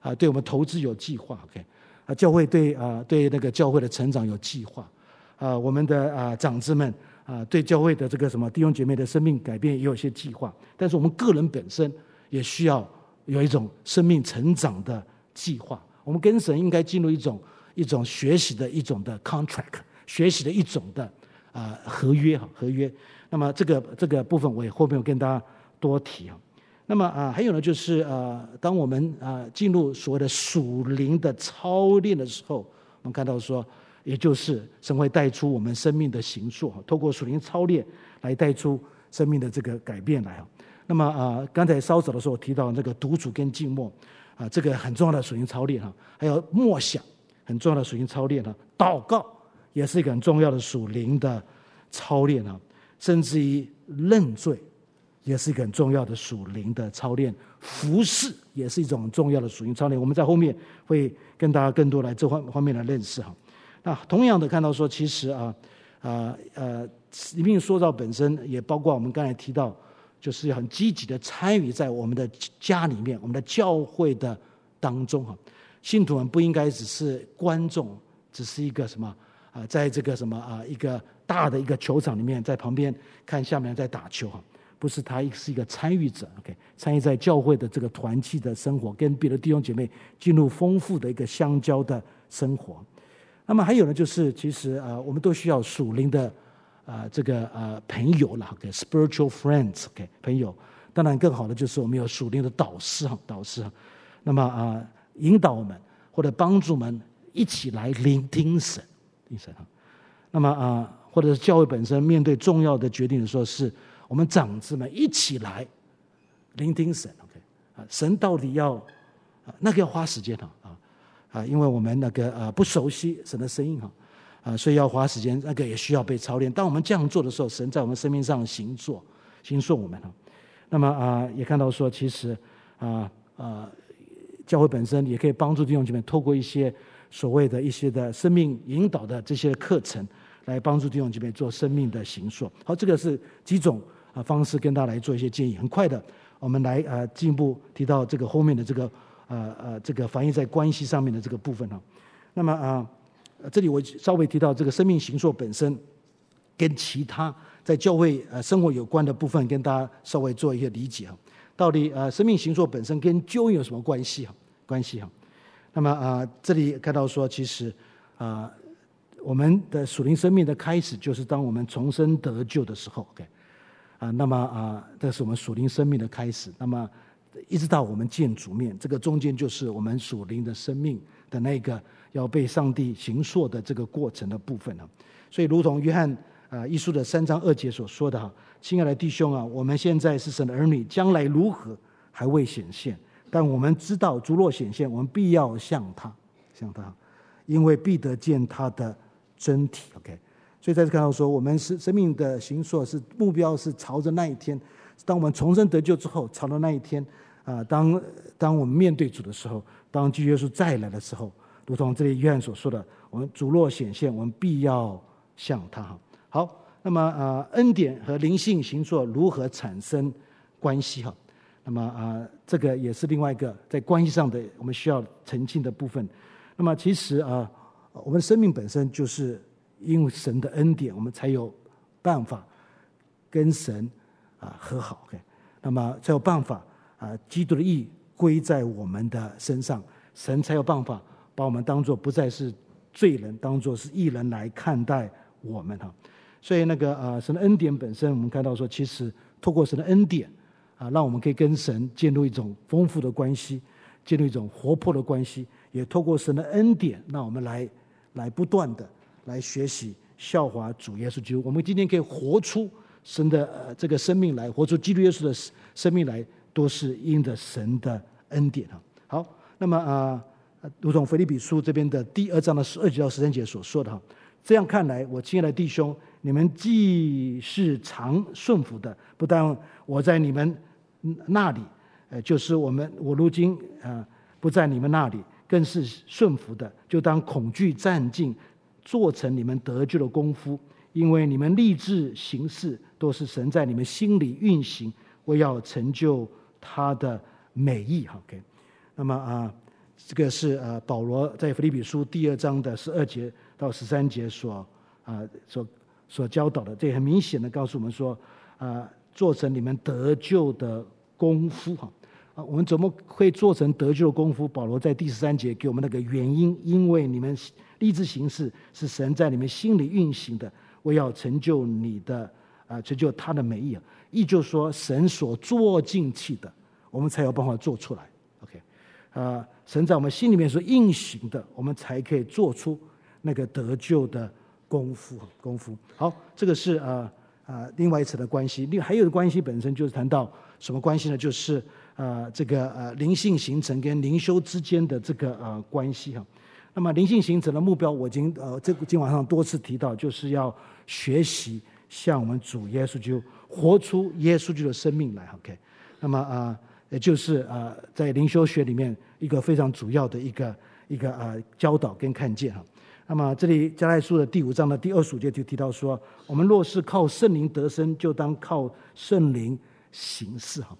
啊、对我们投资有计划，OK，啊，教会对啊、对那个教会的成长有计划，啊、我们的啊、长子们。啊，对教会的这个什么弟兄姐妹的生命改变也有些计划，但是我们个人本身也需要有一种生命成长的计划。我们跟神应该进入一种一种学习的一种的 contract，学习的一种的啊合约哈合约。那么这个这个部分我也后面有跟大家多提啊。那么啊还有呢就是呃，当我们啊进入所谓的属灵的操练的时候，我们看到说。也就是神会带出我们生命的形塑，透过属灵操练来带出生命的这个改变来啊。那么啊，刚才稍早的时候提到那个独处跟静默啊，这个很重要的属灵操练哈。还有默想，很重要的属灵操练哈。祷告也是一个很重要的属灵的操练啊，甚至于认罪也是一个很重要的属灵的操练，服侍也是一种很重要的属灵操练。我们在后面会跟大家更多来这方方面的认识哈。那同样的看到说，其实啊啊呃，里面说到本身也包括我们刚才提到，就是很积极的参与在我们的家里面、我们的教会的当中哈。信徒们不应该只是观众，只是一个什么？啊，在这个什么啊，一个大的一个球场里面，在旁边看下面在打球哈，不是他是一个参与者，OK，参与在教会的这个团契的生活，跟别的弟兄姐妹进入丰富的一个相交的生活。那么还有呢，就是其实啊，我们都需要属灵的啊这个啊朋友了，OK，spiritual friends，OK，朋友。当然更好的就是我们有属灵的导师哈，导师。那么啊，引导我们或者帮助我们一起来聆听神。精神哈，那么啊，或者是教会本身面对重要的决定的时候，是我们长子们一起来聆听神。OK 啊，神到底要，那个要花时间哈啊啊，因为我们那个啊不熟悉神的声音哈啊，所以要花时间，那个也需要被操练。当我们这样做的时候，神在我们生命上行作，行作我们哈。那么啊，也看到说，其实啊啊，教会本身也可以帮助弟兄姐妹透过一些。所谓的一些的生命引导的这些课程，来帮助弟兄姐妹做生命的形塑。好，这个是几种啊方式跟大家来做一些建议。很快的，我们来呃进一步提到这个后面的这个呃呃这个反映在关系上面的这个部分哈。那么啊，这里我稍微提到这个生命形塑本身，跟其他在教会呃生活有关的部分，跟大家稍微做一些理解哈。到底呃生命形塑本身跟救恩有什么关系哈？关系哈？那么啊，这里看到说，其实啊，我们的属灵生命的开始，就是当我们重生得救的时候，OK，啊，那么啊，这是我们属灵生命的开始。那么一直到我们见主面，这个中间就是我们属灵的生命的那个要被上帝形塑的这个过程的部分了。所以，如同约翰啊一书的三章二节所说的哈，亲爱的弟兄啊，我们现在是神的儿女，将来如何还未显现。但我们知道，主若显现，我们必要像他，像他，因为必得见他的真体。OK，所以在这看到说，我们是生命的形塑，是目标是朝着那一天，当我们重生得救之后，朝着那一天啊，当当我们面对主的时候，当基督耶稣再来的时候，如同这里约翰所说的，我们主若显现，我们必要像他哈。好，那么啊，恩典和灵性形作如何产生关系？哈。那么啊，这个也是另外一个在关系上的我们需要澄清的部分。那么其实啊，我们生命本身就是因为神的恩典，我们才有办法跟神啊和好。OK，那么才有办法啊，基督的义归在我们的身上，神才有办法把我们当做不再是罪人，当做是义人来看待我们哈。所以那个啊，神的恩典本身，我们看到说，其实透过神的恩典。啊，让我们可以跟神建立一种丰富的关系，建立一种活泼的关系，也透过神的恩典，让我们来来不断的来学习效法主耶稣基督。我们今天可以活出神的呃这个生命来，活出基督耶稣的生命来，都是因着神的恩典啊。好，那么啊，如同腓立比书这边的第二章的十二节到十三节所说的哈，这样看来，我亲爱的弟兄。你们既是常顺服的，不但我在你们那里，呃，就是我们我如今啊不在你们那里，更是顺服的，就当恐惧战兢，做成你们得救的功夫，因为你们立志行事，都是神在你们心里运行，为要成就他的美意。OK，那么啊，这个是呃保罗在腓立比书第二章的十二节到十三节所啊所。所教导的，这很明显的告诉我们说，啊，做成你们得救的功夫哈，啊，我们怎么会做成得救的功夫？保罗在第十三节给我们那个原因，因为你们立志行事是神在你们心里运行的，为要成就你的啊，成就他的美意啊，意就是说，神所做进去的，我们才有办法做出来。OK，啊，神在我们心里面所运行的，我们才可以做出那个得救的。功夫，功夫，好，这个是啊啊另外一层的关系。另还有的关系本身就是谈到什么关系呢？就是呃这个呃灵性形成跟灵修之间的这个呃关系哈。那么灵性形成的目标，我已经呃这个今晚上多次提到，就是要学习向我们主耶稣就活出耶稣基督的生命来。OK，那么啊，也就是啊，在灵修学里面一个非常主要的一个一个啊教导跟看见哈。那么这里加拉书的第五章的第二十五节就提到说，我们若是靠圣灵得生，就当靠圣灵行事哈。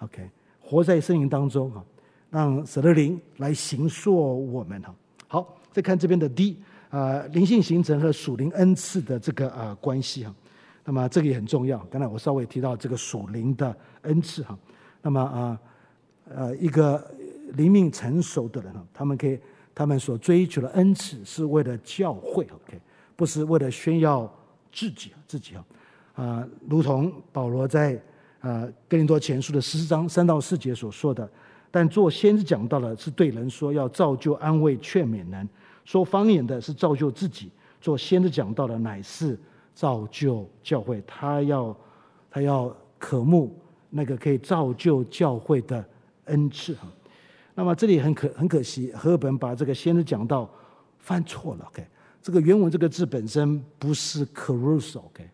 OK，活在圣灵当中哈，让神的灵来形塑我们哈。好，再看这边的 D 啊，灵性形成和属灵恩赐的这个啊关系哈。那么这个也很重要。刚才我稍微提到这个属灵的恩赐哈。那么啊呃一个灵命成熟的人哈，他们可以。他们所追求的恩赐是为了教会，OK，不是为了炫耀自己自己啊，啊，如同保罗在啊哥林多前书的十四章三到四节所说的。但做先知讲到的是对人说，要造就、安慰、劝勉人；说方言的是造就自己。做先知讲到的乃是造就教会。他要他要渴慕那个可以造就教会的恩赐哈。那么这里很可很可惜，和合本把这个先知讲道翻错了。OK，这个原文这个字本身不是 CRUSO，OK，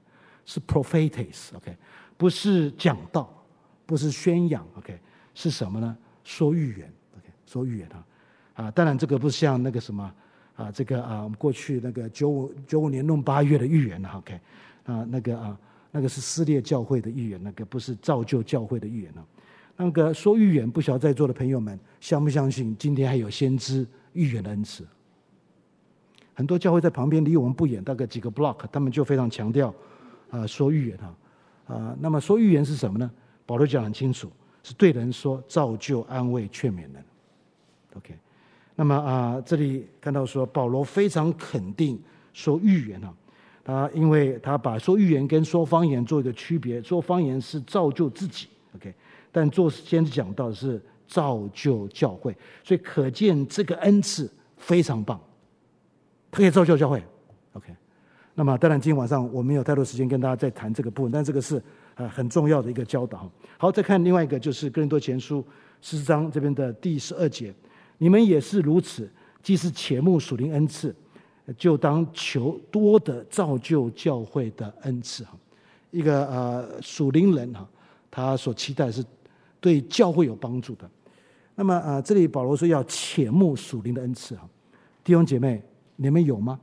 是 prophetes。OK，不是讲道，不是宣扬。OK，是什么呢？说预言。OK，说预言啊啊！当然这个不像那个什么啊，这个啊，我们过去那个九五九五年闰八月的预言了。OK，啊，那个啊，那个是撕裂教会的预言，那个不是造就教会的预言了。那个说预言，不晓得在座的朋友们相不相信？今天还有先知预言的恩赐。很多教会在旁边离我们不远，大概几个 block，他们就非常强调啊，说预言哈啊。那么说预言是什么呢？保罗讲很清楚，是对人说，造就、安慰、劝勉人。OK，那么啊，这里看到说保罗非常肯定说预言啊，他因为他把说预言跟说方言做一个区别，说方言是造就自己。OK。但做先讲到是造就教会，所以可见这个恩赐非常棒，它可以造就教会。那么当然今天晚上我没有太多时间跟大家再谈这个部分，但这个是呃很重要的一个教导。好，再看另外一个就是哥林多前书十四章这边的第十二节，你们也是如此，既是且慕属灵恩赐，就当求多的造就教会的恩赐。哈，一个呃属灵人哈，他所期待是。对教会有帮助的，那么啊，这里保罗说要且慕属灵的恩赐哈，弟兄姐妹，你们有吗？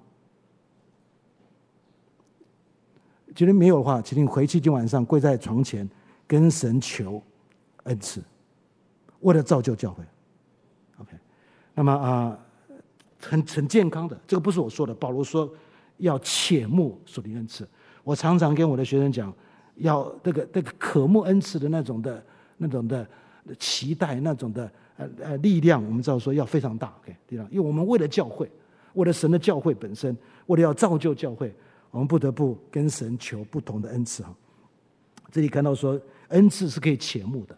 觉得没有的话，请你回去今晚上跪在床前跟神求恩赐，为了造就教会。OK，那么啊，很很健康的，这个不是我说的，保罗说要切慕属灵恩赐。我常常跟我的学生讲，要那个那个渴慕恩赐的那种的。那种的期待，那种的呃呃力量，我们知道说要非常大，OK，对吧？因为我们为了教会，为了神的教会本身，为了要造就教会，我们不得不跟神求不同的恩赐哈。这里看到说，恩赐是可以切慕的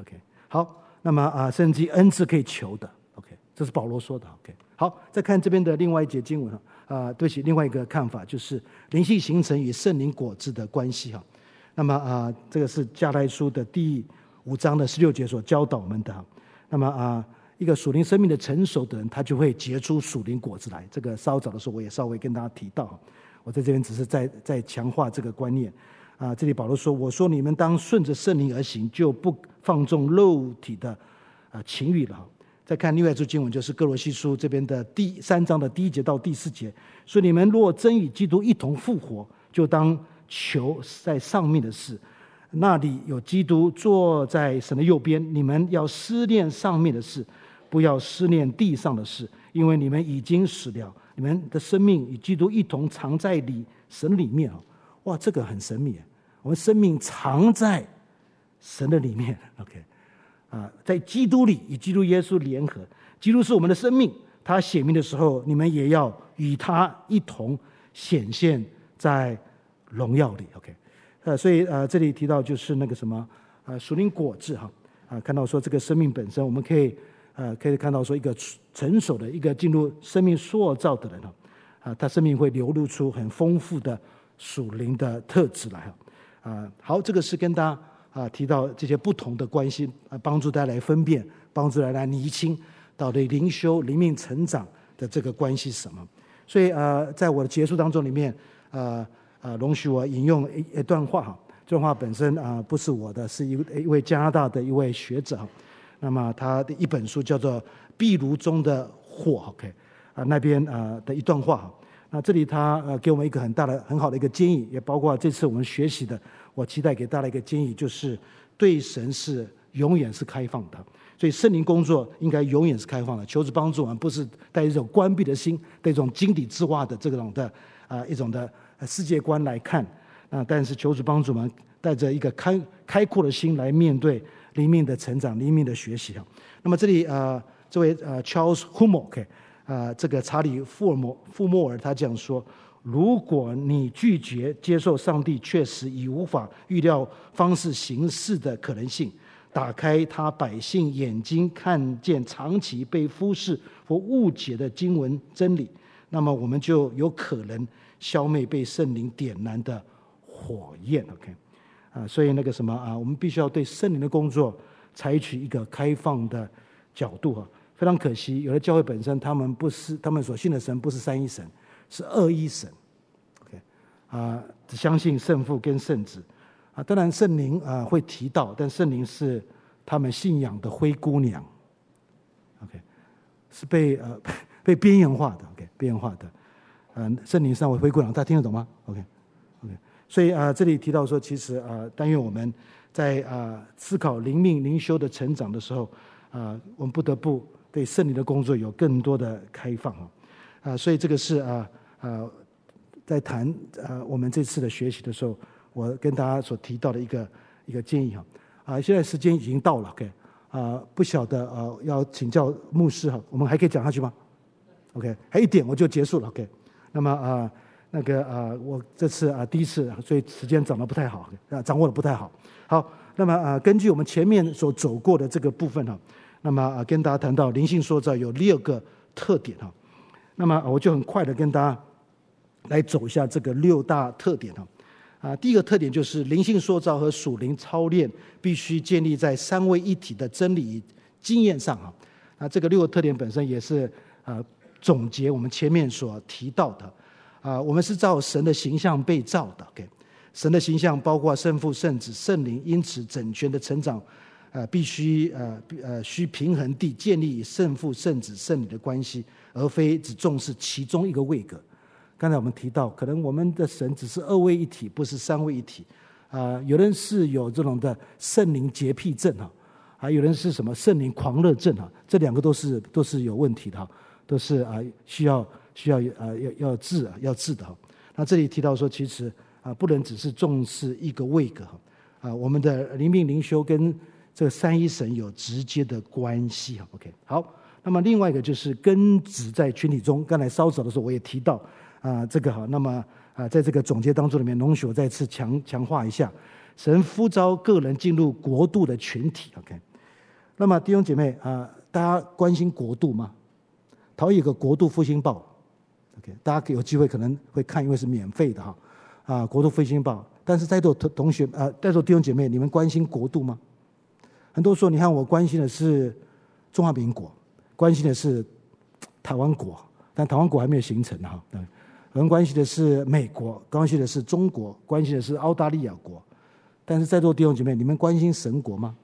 ，OK。好，那么啊，甚至恩赐可以求的，OK，这是保罗说的，OK。好，再看这边的另外一节经文哈，啊，对不起，另外一个看法就是灵性形成与圣灵果子的关系哈。那么啊，这个是加拉太书的第五章的十六节所教导我们的，那么啊，一个属灵生命的成熟的人，他就会结出属灵果子来。这个稍早的时候，我也稍微跟大家提到，我在这边只是在在强化这个观念。啊，这里保罗说：“我说你们当顺着圣灵而行，就不放纵肉体的啊情欲了。”再看另外一处经文，就是歌罗西书这边的第三章的第一节到第四节，说：“你们若真与基督一同复活，就当求在上面的事。”那里有基督坐在神的右边，你们要思念上面的事，不要思念地上的事，因为你们已经死掉，你们的生命与基督一同藏在里神里面啊！哇，这个很神秘啊！我们生命藏在神的里面，OK 啊，在基督里与基督耶稣联合，基督是我们的生命，他显明的时候，你们也要与他一同显现在荣耀里，OK。呃，所以呃，这里提到就是那个什么，啊、呃，属灵果子哈，啊，看到说这个生命本身，我们可以，呃，可以看到说一个成熟的一个进入生命塑造的人哈，啊，他生命会流露出很丰富的属灵的特质来哈，啊，好，这个是跟大家啊提到这些不同的关系，啊，帮助大家来分辨，帮助大家来厘清到底灵修、灵命成长的这个关系是什么？所以呃，在我的结束当中里面，呃呃，容许我引用一一段话哈。这段话本身啊、不是我的，是一一位加拿大的一位学者。那么他的一本书叫做《壁炉中的火》，OK 啊、那边啊、的一段话。那这里他呃给我们一个很大的很好的一个建议，也包括这次我们学习的，我期待给大家一个建议，就是对神是永远是开放的。所以圣灵工作应该永远是开放的，求主帮助我们，不是带一种关闭的心，带一种井底之蛙的这种的啊、一种的世界观来看啊。但是求主帮助我们，带着一个开开阔的心来面对灵命的成长、灵命的学习啊。那么这里、呃，这位呃 Charles Hummel 啊、这个查理·富尔摩富莫尔他这样说：如果你拒绝接受上帝确实以无法预料方式行事的可能性。打开他百姓眼睛，看见长期被忽视或误解的经文真理，那么我们就有可能消灭被圣灵点燃的火焰。OK，啊，所以那个什么啊，我们必须要对圣灵的工作采取一个开放的角度啊。非常可惜，有的教会本身他们不是，他们所信的神不是三一神，是二一神。OK，啊，只相信圣父跟圣子。啊，当然圣灵啊会提到，但圣灵是他们信仰的灰姑娘，OK，是被呃 被边缘化的，OK，边缘化的，嗯，圣灵上为灰姑娘，大家听得懂吗？OK、所以啊，这里提到说，其实啊，但愿我们在啊思考灵命灵修的成长的时候，啊，我们不得不对圣灵的工作有更多的开放啊，啊，所以这个是啊啊，在谈啊我们这次的学习的时候。我跟大家所提到的一个一个建议哈，啊，现在时间已经到了，OK，啊，不晓得啊，要请教牧师哈，我们还可以讲下去吗？OK，还一点我就结束了，OK，那么啊，那个啊，我这次啊第一次，所以时间掌握不太好，啊，掌握的不太好。好，那么啊，根据我们前面所走过的这个部分哈，那么啊，跟大家谈到灵性塑造有六个特点哈，那么我就很快的跟大家来走一下这个六大特点哈。啊，第一个特点就是灵性塑造和属灵操练必须建立在三位一体的真理经验上啊。啊，这个六个特点本身也是啊总结我们前面所提到的啊，我们是照神的形象被造的。OK，神的形象包括圣父、圣子、圣灵，因此整全的成长呃，必须呃呃需平衡地建立与圣父、圣子、圣灵的关系，而非只重视其中一个位格。刚才我们提到，可能我们的神只是二位一体，不是三位一体。啊，有人是有这种的圣灵洁癖症哈，还有人是什么圣灵狂热症哈，这两个都是都是有问题的哈，都是啊需要需要啊要要治啊要治的哈。那这里提到说，其实啊不能只是重视一个位格哈，啊我们的灵命灵修跟这个三一神有直接的关系哈。OK，好，那么另外一个就是根植在群体中，刚才稍早的时候我也提到。啊，这个哈，那么啊，在这个总结当中里面，容许我再次强强化一下，神呼召个人进入国度的群体，OK。那么弟兄姐妹啊，大家关心国度吗？讨一个国度复兴报，OK，大家有机会可能会看，因为是免费的哈。啊，国度复兴报，但是在座同同学啊，在座弟兄姐妹，你们关心国度吗？很多时候，你看我关心的是中华民国，关心的是台湾国，但台湾国还没有形成哈。对。我们关心的是美国，关心的是中国，关心的是澳大利亚国，但是在座弟兄姐妹，你们关心神国吗？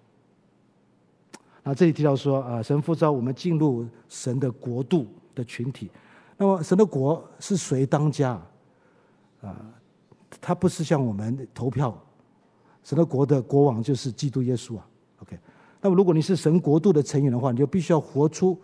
啊，这里提到说啊，神呼召我们进入神的国度的群体。那么神的国是谁当家？啊，他不是像我们投票，神的国的国王就是基督耶稣啊。OK，那么如果你是神国度的成员的话，你就必须要活出。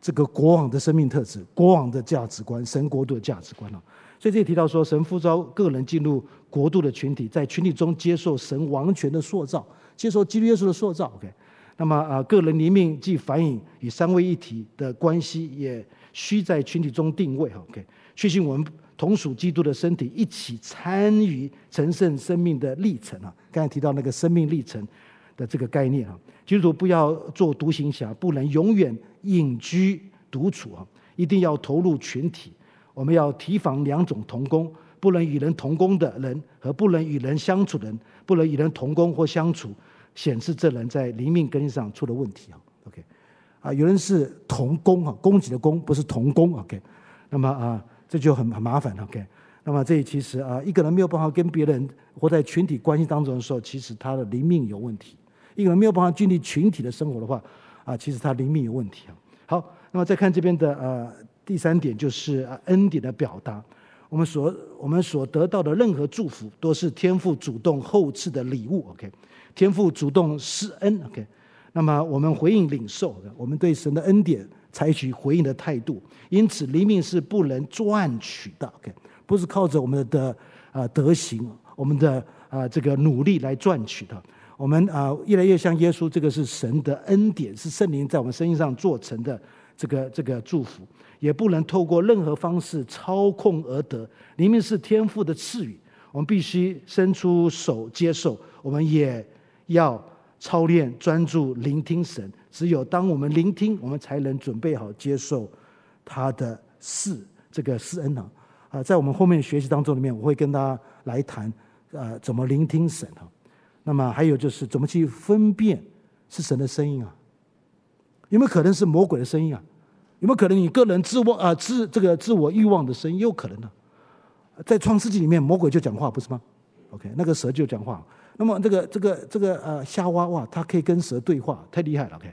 这个国王的生命特质，国王的价值观，神国度的价值观啊，所以这里提到说，神呼召个人进入国度的群体，在群体中接受神王权的塑造，接受基督耶稣的塑造。OK，那么啊，个人灵命既反映与三位一体的关系，也需在群体中定位。OK，确信我们同属基督的身体，一起参与成圣生命的历程啊。刚才提到那个生命历程的这个概念啊。基督徒不要做独行侠，不能永远隐居独处啊！一定要投入群体。我们要提防两种同工：不能与人同工的人和不能与人相处的人。不能与人同工或相处，显示这人在灵命根上出了问题啊。OK，啊，有人是同工啊，供给的供不是同工，OK，那么啊，这就很很麻烦，OK。那么这其实啊，一个人没有办法跟别人活在群体关系当中的时候，其实他的灵命有问题。一个人没有办法经历群体的生活的话，啊，其实他灵命有问题啊。好，那么再看这边的呃第三点，就是恩典的表达。我们所我们所得到的任何祝福，都是天父主动厚赐的礼物，OK。天父主动施恩，OK。那么我们回应领受，我们对神的恩典采取回应的态度。因此，灵命是不能赚取的。不是靠着我们的啊德行，我们的啊这个努力来赚取的。我们啊越来越像耶稣，这个是神的恩典，是圣灵在我们身上做成的这个这个祝福，也不能透过任何方式操控而得。明明是天赋的赐予，我们必须伸出手接受。我们也要操练专注聆听神。只有当我们聆听，我们才能准备好接受他的事这个施恩呢。啊，在我们后面学习当中里面，我会跟大家来谈，呃，怎么聆听神啊。那么还有就是怎么去分辨是神的声音啊？有没有可能是魔鬼的声音啊？有没有可能你个人自我啊自这个自我欲望的声音？也有可能呢。在创世纪里面，魔鬼就讲话不是吗？OK，那个蛇就讲话。那么这个这个这个呃夏娃哇，它可以跟蛇对话，太厉害了。OK，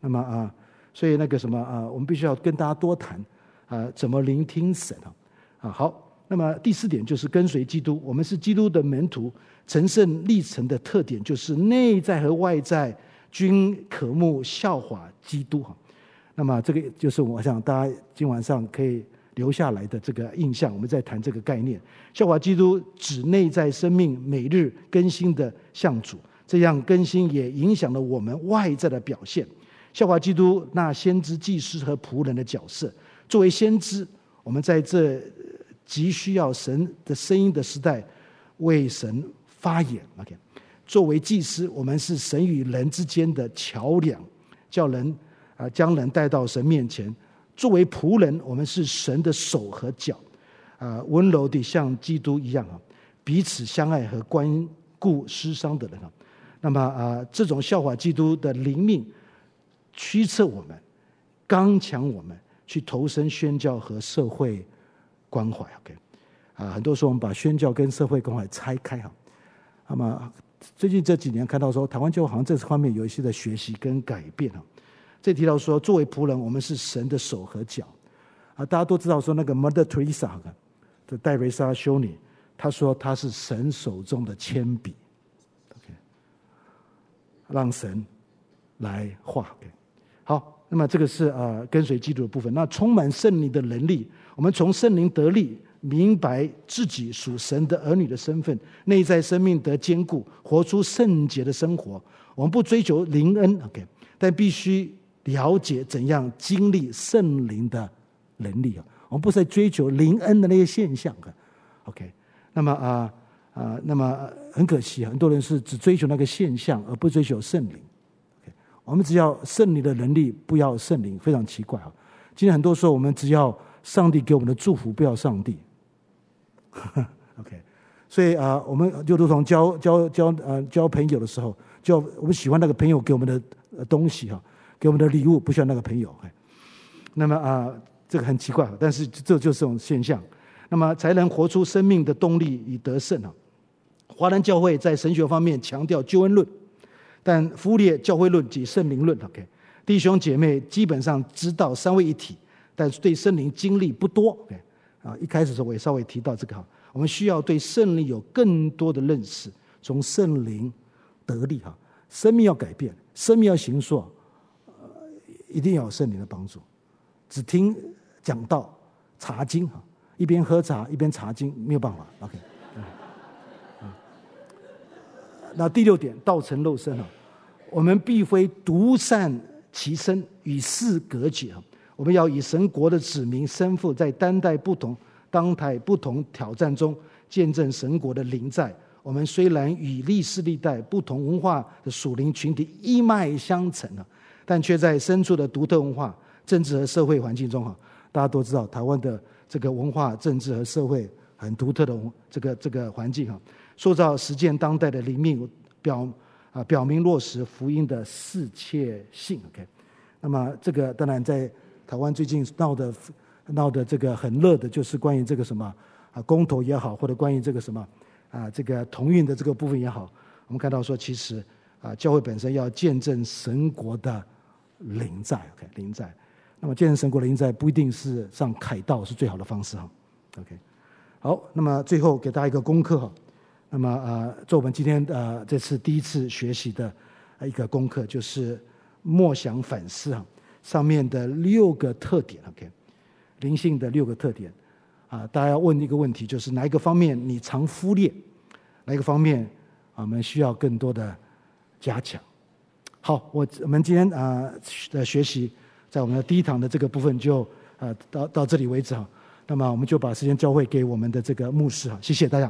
那么啊，所以那个什么啊，我们必须要跟大家多谈啊，怎么聆听神啊。啊，好，那么第四点就是跟随基督。我们是基督的门徒，成圣历程的特点就是内在和外在均渴慕效法基督。哈，那么这个就是我想大家今晚上可以留下来的这个印象。我们在谈这个概念，效法基督指内在生命每日更新的向主，这样更新也影响了我们外在的表现。效法基督那先知、祭司和仆人的角色，作为先知，我们在这。急需要神的声音的时代，为神发言。OK，作为祭司，我们是神与人之间的桥梁，叫人啊将人带到神面前。作为仆人，我们是神的手和脚，啊温柔地像基督一样啊，彼此相爱和关顾失伤的人啊。那么啊，这种效法基督的灵命驱策我们，刚强我们去投身宣教和社会。关怀，OK，啊，很多时候我们把宣教跟社会关怀拆开哈。那么最近这几年看到说，台湾教好像这方面有一些的学习跟改变啊。这提到说，作为仆人，我们是神的手和脚啊。大家都知道说，那个 Mother Teresa 的戴维莎修女，她说她是神手中的铅笔，OK，让神来画，OK。好，那么这个是啊跟随基督的部分。那充满圣灵的能力。我们从圣灵得力，明白自己属神的儿女的身份，内在生命得坚固，活出圣洁的生活。我们不追求灵恩，OK，但必须了解怎样经历圣灵的能力啊。我们不是在追求灵恩的那些现象，OK。那么啊啊，那么很可惜，很多人是只追求那个现象，而不追求圣灵。我们只要圣灵的能力，不要圣灵，非常奇怪啊。今天很多时候，我们只要。上帝给我们的祝福，不要上帝。OK，所以啊，我们就如同交交交呃交朋友的时候，就我们喜欢那个朋友给我们的东西哈，给我们的礼物，不需要那个朋友。哎那么啊，这个很奇怪，但是这就是这种现象。那么才能活出生命的动力与得胜啊。华人教会在神学方面强调救恩论，但忽略教会论及圣灵论。OK，弟兄姐妹基本上知道三位一体。但是对圣灵经历不多，OK，啊，一开始时候我也稍微提到这个哈，我们需要对圣灵有更多的认识，从圣灵得力哈，生命要改变，生命要行说，一定要有圣灵的帮助。只听讲道、查经哈，一边喝茶一边查经没有办法。OK，那第六点，道成肉身哈，我们必非独善其身，与世隔绝。我们要以神国的子民身份，在当代不同、当代不同挑战中，见证神国的临在。我们虽然与历世历代不同文化的属灵群体一脉相承啊，但却在深处的独特文化、政治和社会环境中哈，大家都知道，台湾的这个文化、政治和社会很独特的这个这个环境哈，塑造实践当代的灵命，表啊表明落实福音的适切性。OK。那么这个当然在台湾最近闹的闹的这个很热的，就是关于这个什么啊公投也好，或者关于这个什么啊这个同运的这个部分也好，我们看到说其实啊教会本身要见证神国的灵在，OK 灵在。那么见证神国的临在不一定是上凯道是最好的方式哈，OK。好，那么最后给大家一个功课哈，那么啊做我们今天呃这次第一次学习的一个功课就是。默想反思哈，上面的六个特点，OK，灵性的六个特点啊，大家要问一个问题，就是哪一个方面你常忽略，哪一个方面我们需要更多的加强？好，我我们今天啊的学习，在我们的第一堂的这个部分就啊到到这里为止哈。那么我们就把时间交会给我们的这个牧师哈，谢谢大家。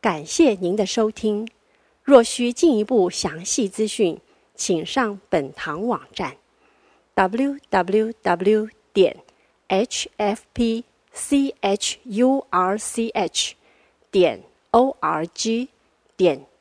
感谢您的收听。若需进一步详细资讯，请上本堂网站：www 点 hfpchurch 点 org 点